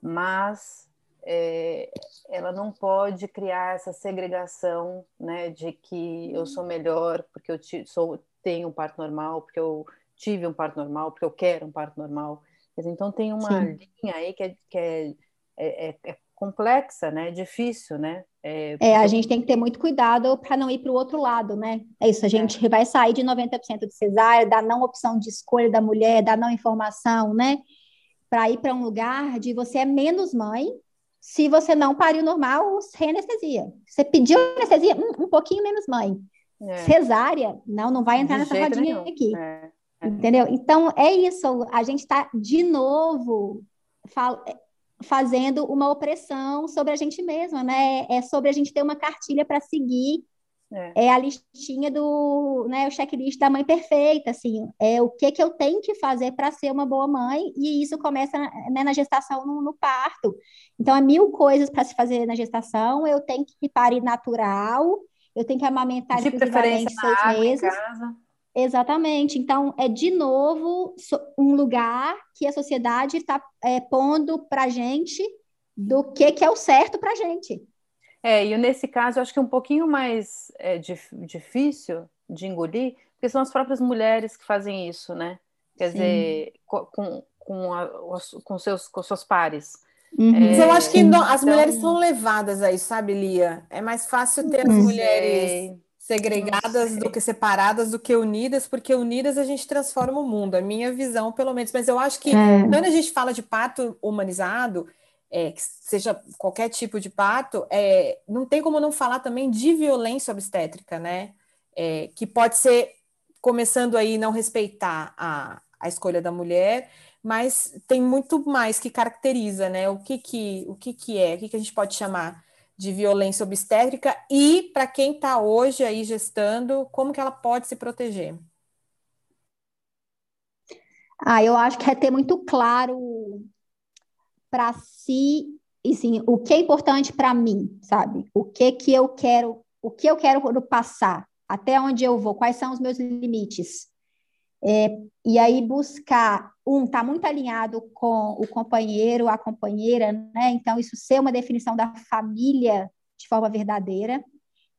mas é, ela não pode criar essa segregação, né, de que eu sou melhor porque eu sou, tenho um parto normal, porque eu tive um parto normal, porque eu quero um parto normal. Então tem uma Sim. linha aí que, é, que é, é, é, é complexa, né? Difícil, né? É, é a gente tem que ter muito cuidado para não ir para o outro lado, né? É isso, a é. gente vai sair de 90% de cesárea, da não opção de escolha da mulher, da não informação, né? para ir para um lugar de você é menos mãe se você não pariu normal, sem anestesia. Você pediu anestesia, um, um pouquinho menos mãe. É. Cesárea, não, não vai entrar de nessa rodinha nenhum. aqui. É. É. Entendeu? Então, é isso. A gente está, de novo, fazendo uma opressão sobre a gente mesma, né? É sobre a gente ter uma cartilha para seguir é. é. a listinha do, né, o checklist da mãe perfeita, assim, é o que que eu tenho que fazer para ser uma boa mãe, e isso começa né, na gestação, no, no, parto. Então, há mil coisas para se fazer na gestação, eu tenho que parir natural, eu tenho que amamentar de exclusivamente seis meses. Exatamente. Então, é de novo um lugar que a sociedade está é, pondo para gente do que, que é o certo para gente. É, e nesse caso, eu acho que é um pouquinho mais é, dif difícil de engolir, porque são as próprias mulheres que fazem isso, né? Quer Sim. dizer, com, com, a, com, seus, com seus pares. Uhum. É, Mas eu acho que as então... mulheres são levadas a isso, sabe, Lia? É mais fácil ter as mulheres segregadas do que separadas, do que unidas, porque unidas a gente transforma o mundo, a minha visão, pelo menos. Mas eu acho que é. quando a gente fala de parto humanizado, é, seja qualquer tipo de parto, é, não tem como não falar também de violência obstétrica, né? É, que pode ser começando aí não respeitar a, a escolha da mulher, mas tem muito mais que caracteriza, né? O que que, o que, que é, o que, que a gente pode chamar de violência obstétrica e para quem está hoje aí gestando, como que ela pode se proteger? Ah, eu acho que é ter muito claro para si, assim, o que é importante para mim, sabe? O que que eu quero, o que eu quero passar, até onde eu vou, quais são os meus limites. É, e aí buscar, um, tá muito alinhado com o companheiro, a companheira, né? Então, isso ser uma definição da família de forma verdadeira.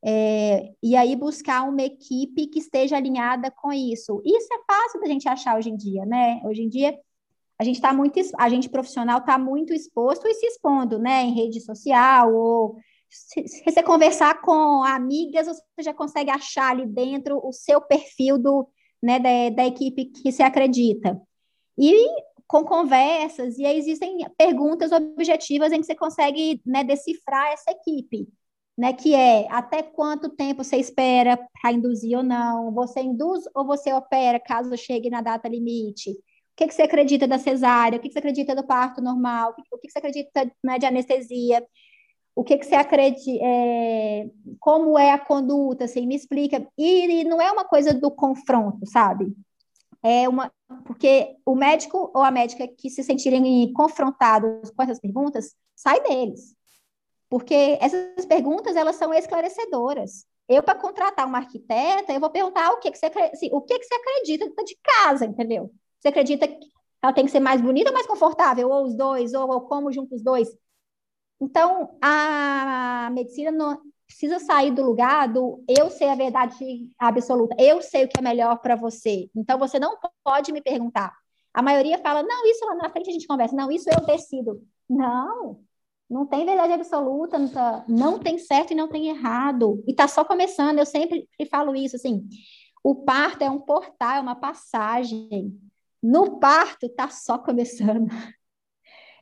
É, e aí buscar uma equipe que esteja alinhada com isso. Isso é fácil da gente achar hoje em dia, né? Hoje em dia a gente está muito, a gente profissional está muito exposto e se expondo, né, em rede social ou se, se você conversar com amigas, você já consegue achar ali dentro o seu perfil do, né, da, da equipe que se acredita. E com conversas, e aí existem perguntas objetivas em que você consegue né, decifrar essa equipe, né, que é até quanto tempo você espera para induzir ou não, você induz ou você opera caso chegue na data limite, o que, que você acredita da cesárea? O que, que você acredita do parto normal? O que, o que você acredita né, de anestesia? O que, que você acredita? É, como é a conduta? Assim, me explica. E, e não é uma coisa do confronto, sabe? É uma porque o médico ou a médica que se sentirem confrontados com essas perguntas, sai deles. Porque essas perguntas, elas são esclarecedoras. Eu, para contratar uma arquiteta, eu vou perguntar o que, que, você, assim, o que, que você acredita de casa, entendeu? Você acredita que ela tem que ser mais bonita ou mais confortável? Ou os dois, ou, ou como junto os dois? Então, a medicina não precisa sair do lugar do eu sei a verdade absoluta, eu sei o que é melhor para você. Então, você não pode me perguntar. A maioria fala, não, isso lá na frente a gente conversa, não, isso eu decido. Não, não tem verdade absoluta, não, tá, não tem certo e não tem errado. E está só começando, eu sempre falo isso, assim, o parto é um portal, é uma passagem. No parto está só começando.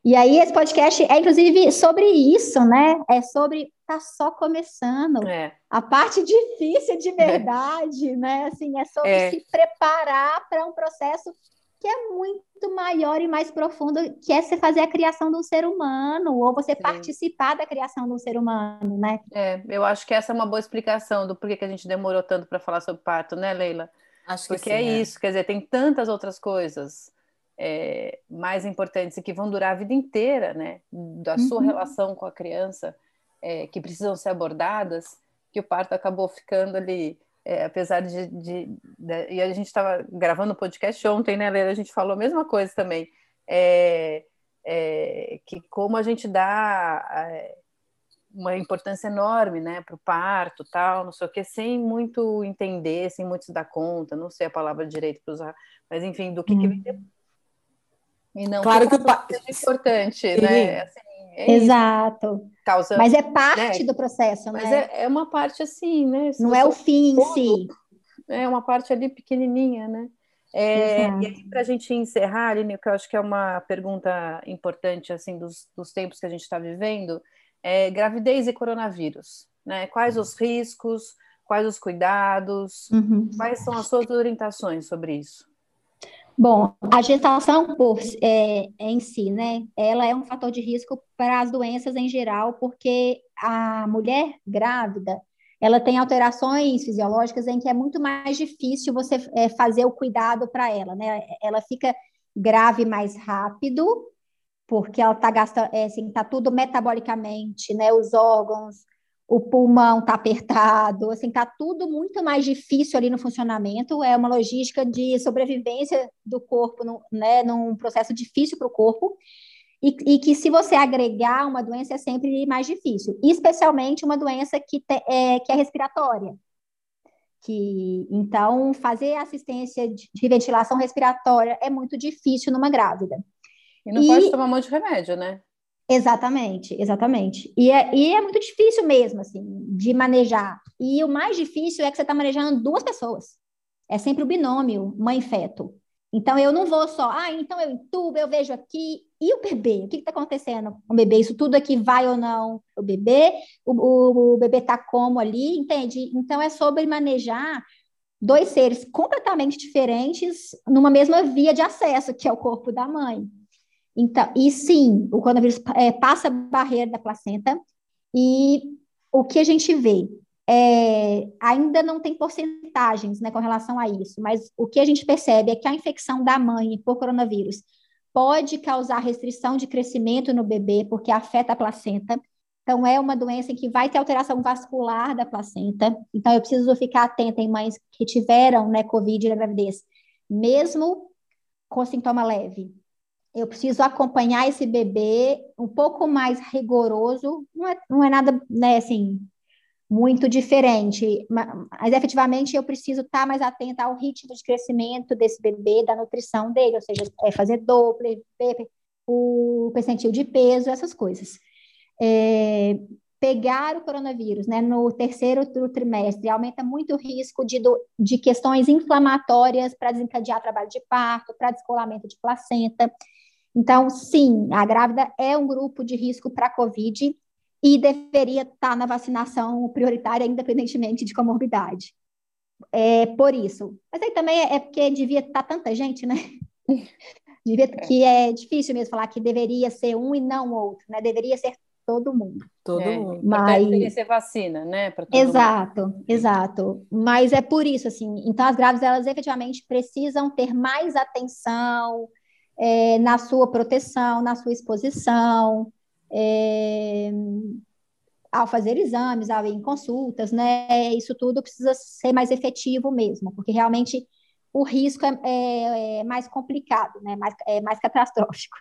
E aí esse podcast é inclusive sobre isso, né? É sobre tá só começando. É. A parte difícil de verdade, é. [LAUGHS] né? Assim, é sobre é. se preparar para um processo que é muito maior e mais profundo, que é você fazer a criação de um ser humano, ou você Sim. participar da criação de um ser humano, né? É, eu acho que essa é uma boa explicação do porquê que a gente demorou tanto para falar sobre parto, né, Leila? Acho Porque sim, é, é, isso, quer dizer, tem tantas outras coisas é, mais importantes e que vão durar a vida inteira, né? Da sua uhum. relação com a criança, é, que precisam ser abordadas, que o parto acabou ficando ali, é, apesar de, de, de, E a gente estava gravando o podcast ontem, né, Leila? A gente falou a mesma coisa também. É, é, que como a gente dá uma importância enorme, né, para o parto, tal, não sei o que, sem muito entender, sem muito se dar conta, não sei a palavra direito para usar, mas enfim, do que, hum. que vem depois. E não claro que, que o parto é importante, Sim. né? Assim, é Exato. Causa, mas é parte né? do processo, mas né? É, é, uma parte assim, né? Se não é o fim em si. É uma parte ali pequenininha, né? É, e aí, para a gente encerrar, Aline, que eu acho que é uma pergunta importante assim dos, dos tempos que a gente está vivendo, é gravidez e coronavírus. Né? Quais os riscos, quais os cuidados, uhum. quais são as suas orientações sobre isso? Bom, a gestação por, é, em si, né, ela é um fator de risco para as doenças em geral, porque a mulher grávida, ela tem alterações fisiológicas em que é muito mais difícil você é, fazer o cuidado para ela, né? Ela fica grave mais rápido, porque ela está gastando, é, assim, tá tudo metabolicamente, né? Os órgãos, o pulmão está apertado, assim, está tudo muito mais difícil ali no funcionamento. É uma logística de sobrevivência do corpo, no, né? Num processo difícil para o corpo e, e, que se você agregar uma doença é sempre mais difícil, especialmente uma doença que, te, é, que é respiratória. Que, então, fazer assistência de, de ventilação respiratória é muito difícil numa grávida. E não e, pode tomar um monte de remédio, né? Exatamente, exatamente. E é, e é muito difícil mesmo, assim, de manejar. E o mais difícil é que você está manejando duas pessoas. É sempre o binômio mãe-feto. Então, eu não vou só, ah, então eu entubo, eu vejo aqui, e o bebê? O que está acontecendo com o bebê? Isso tudo aqui vai ou não o bebê? O, o, o bebê está como ali, entende? Então, é sobre manejar dois seres completamente diferentes numa mesma via de acesso, que é o corpo da mãe. Então, e sim, o coronavírus é, passa a barreira da placenta, e o que a gente vê? É, ainda não tem porcentagens né, com relação a isso, mas o que a gente percebe é que a infecção da mãe por coronavírus pode causar restrição de crescimento no bebê, porque afeta a placenta. Então, é uma doença que vai ter alteração vascular da placenta. Então, eu preciso ficar atenta em mães que tiveram né, Covid na gravidez, mesmo com sintoma leve. Eu preciso acompanhar esse bebê um pouco mais rigoroso. Não é, não é nada, né, assim, muito diferente, mas efetivamente eu preciso estar mais atenta ao ritmo de crescimento desse bebê, da nutrição dele, ou seja, é fazer Doppler, o percentil de peso, essas coisas. É, pegar o coronavírus né, no terceiro trimestre aumenta muito o risco de, de questões inflamatórias para desencadear trabalho de parto, para descolamento de placenta. Então, sim, a grávida é um grupo de risco para a COVID, e deveria estar na vacinação prioritária, independentemente de comorbidade. É por isso. Mas aí também é porque devia estar tanta gente, né? [LAUGHS] devia, é. Que é difícil mesmo falar que deveria ser um e não outro, né? Deveria ser todo mundo. Todo é, mundo. Mas deveria ser vacina, né? exato, mundo. exato. Mas é por isso, assim. Então, as grávidas, elas efetivamente precisam ter mais atenção é, na sua proteção, na sua exposição é, ao fazer exames, ao ir em consultas, né? Isso tudo precisa ser mais efetivo mesmo, porque realmente o risco é, é, é mais complicado, né? Mais, é mais catastrófico.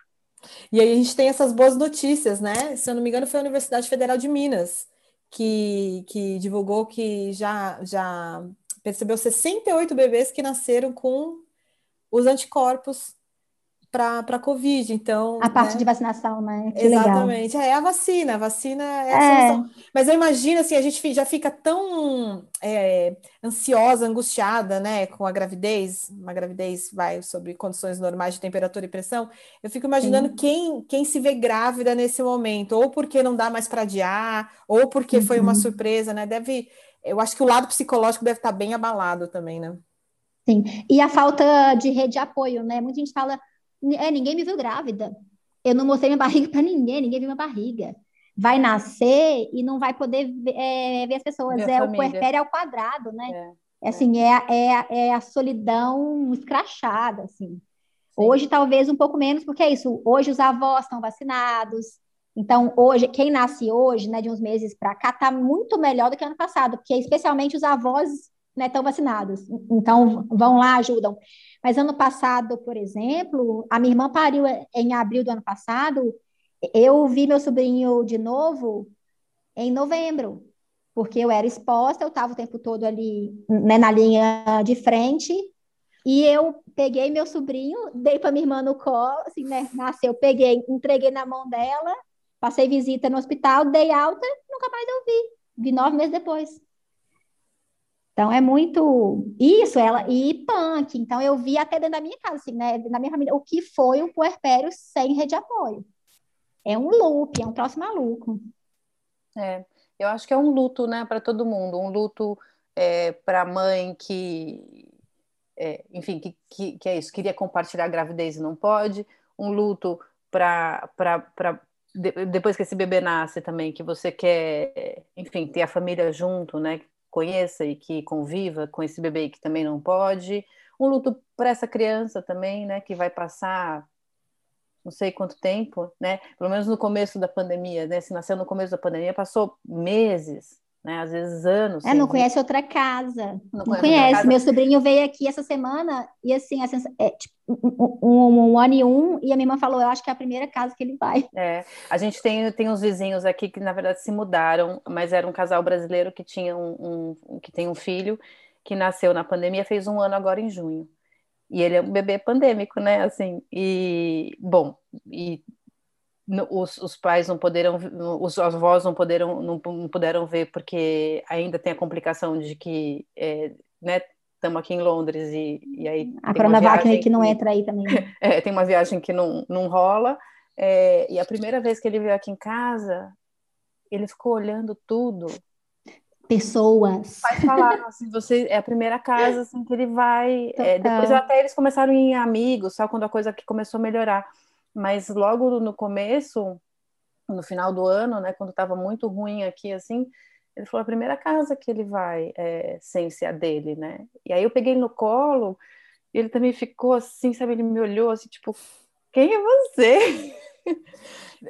E aí a gente tem essas boas notícias, né? Se eu não me engano, foi a Universidade Federal de Minas que, que divulgou que já, já percebeu 68 bebês que nasceram com os anticorpos para a Covid, então... A parte né? de vacinação, né? Que Exatamente, legal. é a vacina, a vacina é a é. solução. Mas eu imagino, assim, a gente já fica tão é, ansiosa, angustiada, né, com a gravidez, uma gravidez vai sobre condições normais de temperatura e pressão, eu fico imaginando quem, quem se vê grávida nesse momento, ou porque não dá mais para adiar, ou porque uhum. foi uma uhum. surpresa, né, deve... Eu acho que o lado psicológico deve estar bem abalado também, né? Sim, e a falta de rede de apoio, né? Muita gente fala, é, ninguém me viu grávida. Eu não mostrei minha [LAUGHS] barriga para ninguém, ninguém viu minha barriga. Vai nascer e não vai poder é, ver as pessoas. Minha é família. o puerpério ao quadrado, né? É, é assim, é, é, é a solidão escrachada, assim. Sim. Hoje, talvez, um pouco menos, porque é isso. Hoje, os avós estão vacinados. Então, hoje, quem nasce hoje, né, de uns meses para cá, está muito melhor do que ano passado, porque especialmente os avós né, estão vacinados. Então, vão lá, ajudam. Mas ano passado, por exemplo, a minha irmã pariu em abril do ano passado, eu vi meu sobrinho de novo em novembro, porque eu era exposta, eu estava o tempo todo ali né, na linha de frente, e eu peguei meu sobrinho, dei para minha irmã no colo, assim, né, nasceu, peguei, entreguei na mão dela, passei visita no hospital, dei alta, nunca mais eu vi, vi nove meses depois. Então é muito isso, ela e punk. Então eu vi até dentro da minha casa, assim, né, na minha família, o que foi o puerpério sem rede de apoio. É um loop, é um troço maluco. É, eu acho que é um luto, né, para todo mundo, um luto é, para a mãe que, é, enfim, que, que, que, é isso, queria compartilhar a gravidez e não pode, um luto para depois que esse bebê nasce também, que você quer, enfim, ter a família junto, né, conheça e que conviva com esse bebê que também não pode, um luto para essa criança também, né, que vai passar não sei quanto tempo, né? Pelo menos no começo da pandemia, né? Se nasceu no começo da pandemia, passou meses, né? Às vezes anos. É, não conhece outra casa. Não, não conhece. Casa. Meu sobrinho veio aqui essa semana e assim, assim é, tipo, um, um, um, ano e um, e a minha irmã falou: Eu acho que é a primeira casa que ele vai. É, a gente tem, tem uns vizinhos aqui que, na verdade, se mudaram, mas era um casal brasileiro que tinha um, um que tem um filho que nasceu na pandemia, fez um ano agora em junho. E ele é um bebê pandêmico, né? Assim, e bom, e os, os pais não poderam, os avós não poderam, não, não puderam ver porque ainda tem a complicação de que, é, né? Estamos aqui em Londres e, e aí a Coronavac que, que não entra aí também. Né? [LAUGHS] É, tem uma viagem que não, não rola. É, e a primeira vez que ele veio aqui em casa, ele ficou olhando tudo pessoas. Vai falar, assim, você é a primeira casa assim, que ele vai. É, depois até eles começaram em amigos, só quando a coisa aqui começou a melhorar. Mas logo no começo, no final do ano, né, quando estava muito ruim aqui, assim, ele falou a primeira casa que ele vai é, sem ser a dele, né? E aí eu peguei no colo, e ele também ficou assim, sabe? Ele me olhou assim, tipo, quem é você?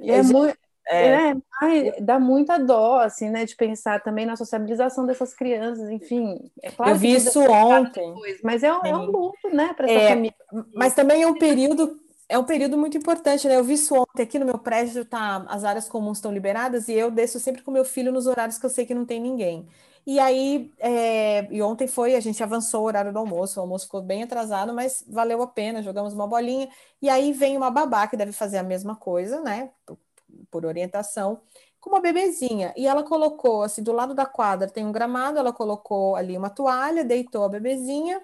E [LAUGHS] é muito é, é ai, dá muita dó, assim, né, de pensar também na sociabilização dessas crianças, enfim. É claro eu vi isso ontem. Depois, mas é, é, um luto, né, para essa é, família. Mas também é um período é um período muito importante, né? Eu vi isso ontem aqui no meu prédio, tá, as áreas comuns estão liberadas e eu desço sempre com meu filho nos horários que eu sei que não tem ninguém. E aí, é, e ontem foi, a gente avançou o horário do almoço, o almoço ficou bem atrasado, mas valeu a pena, jogamos uma bolinha. E aí vem uma babá que deve fazer a mesma coisa, né? por orientação, com uma bebezinha. E ela colocou, assim, do lado da quadra tem um gramado, ela colocou ali uma toalha, deitou a bebezinha,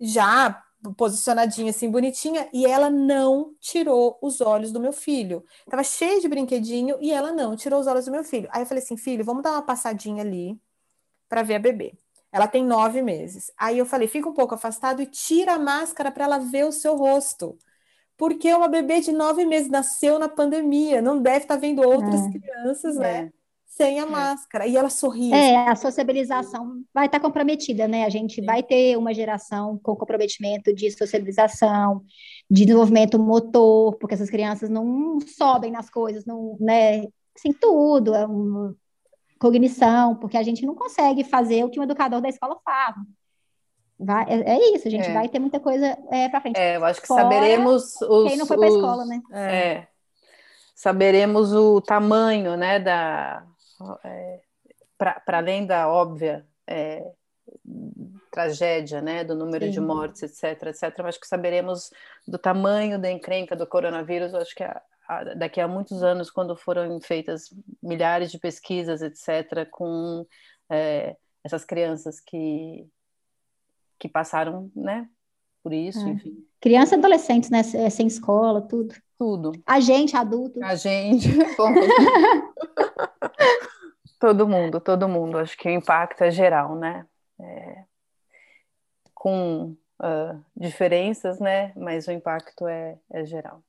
já posicionadinha assim, bonitinha, e ela não tirou os olhos do meu filho. Tava cheio de brinquedinho e ela não tirou os olhos do meu filho. Aí eu falei assim, filho, vamos dar uma passadinha ali para ver a bebê. Ela tem nove meses. Aí eu falei, fica um pouco afastado e tira a máscara para ela ver o seu rosto porque uma bebê de nove meses nasceu na pandemia, não deve estar tá vendo outras é. crianças, né? É. Sem a é. máscara. E ela sorri. É, a sociabilização vai estar tá comprometida, né? A gente Sim. vai ter uma geração com comprometimento de sociabilização, de desenvolvimento motor, porque essas crianças não sobem nas coisas, não, né? Assim, tudo, é uma cognição, porque a gente não consegue fazer o que um educador da escola faz. Vai, é, é, isso, a gente é. vai ter muita coisa é, para frente. É, eu acho que Fora saberemos os. Quem não foi para a escola, né? É. é. Saberemos o tamanho, né, da. É, para além da óbvia é, tragédia, né, do número Sim. de mortes, etc, etc, mas que saberemos do tamanho da encrenca do coronavírus, acho que a, a, daqui a muitos anos, quando foram feitas milhares de pesquisas, etc, com essas crianças que que passaram, né, por isso, é. enfim. Crianças e adolescentes, né, é, sem escola, tudo. Tudo. A gente, adulto. A gente. [LAUGHS] todo mundo, todo mundo. Acho que o impacto é geral, né? É, com uh, diferenças, né? Mas o impacto é, é geral.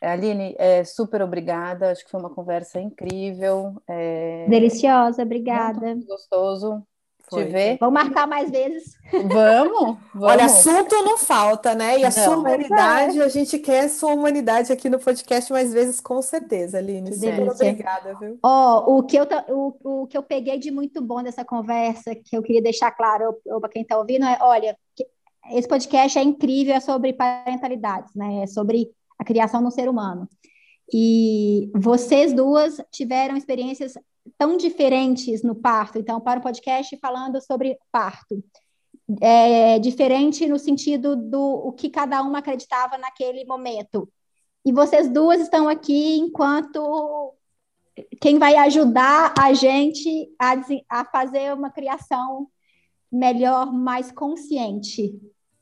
Aline, é, super obrigada. Acho que foi uma conversa incrível. É, Deliciosa, obrigada. Muito gostoso. Foi. Te ver. Vamos marcar mais vezes. Vamos, [LAUGHS] vamos. Olha, assunto não falta, né? E a não, sua humanidade, é. a gente quer a sua humanidade aqui no podcast mais vezes, com certeza, Aline. Super obrigada, viu? Ó, oh, o, que eu, o, o que eu peguei de muito bom dessa conversa, que eu queria deixar claro para quem está ouvindo, é: olha, esse podcast é incrível, é sobre parentalidades, né? É sobre a criação no ser humano. E vocês duas tiveram experiências tão diferentes no parto. Então, para o podcast falando sobre parto. É diferente no sentido do o que cada uma acreditava naquele momento. E vocês duas estão aqui enquanto quem vai ajudar a gente a, a fazer uma criação melhor, mais consciente.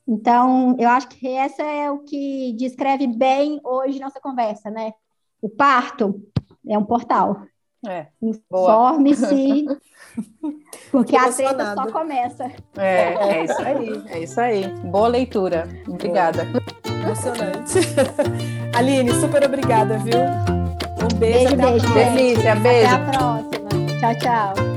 Então, eu acho que essa é o que descreve bem hoje nossa conversa, né? O parto é um portal. É, Informe-se, [LAUGHS] porque a treta só começa. É, é isso aí, é isso aí. Boa leitura. Obrigada. Emocionante. [LAUGHS] Aline, super obrigada, viu? Um beijo. Beijo, beijo. Delícia, beijo. Até a próxima. Tchau, tchau.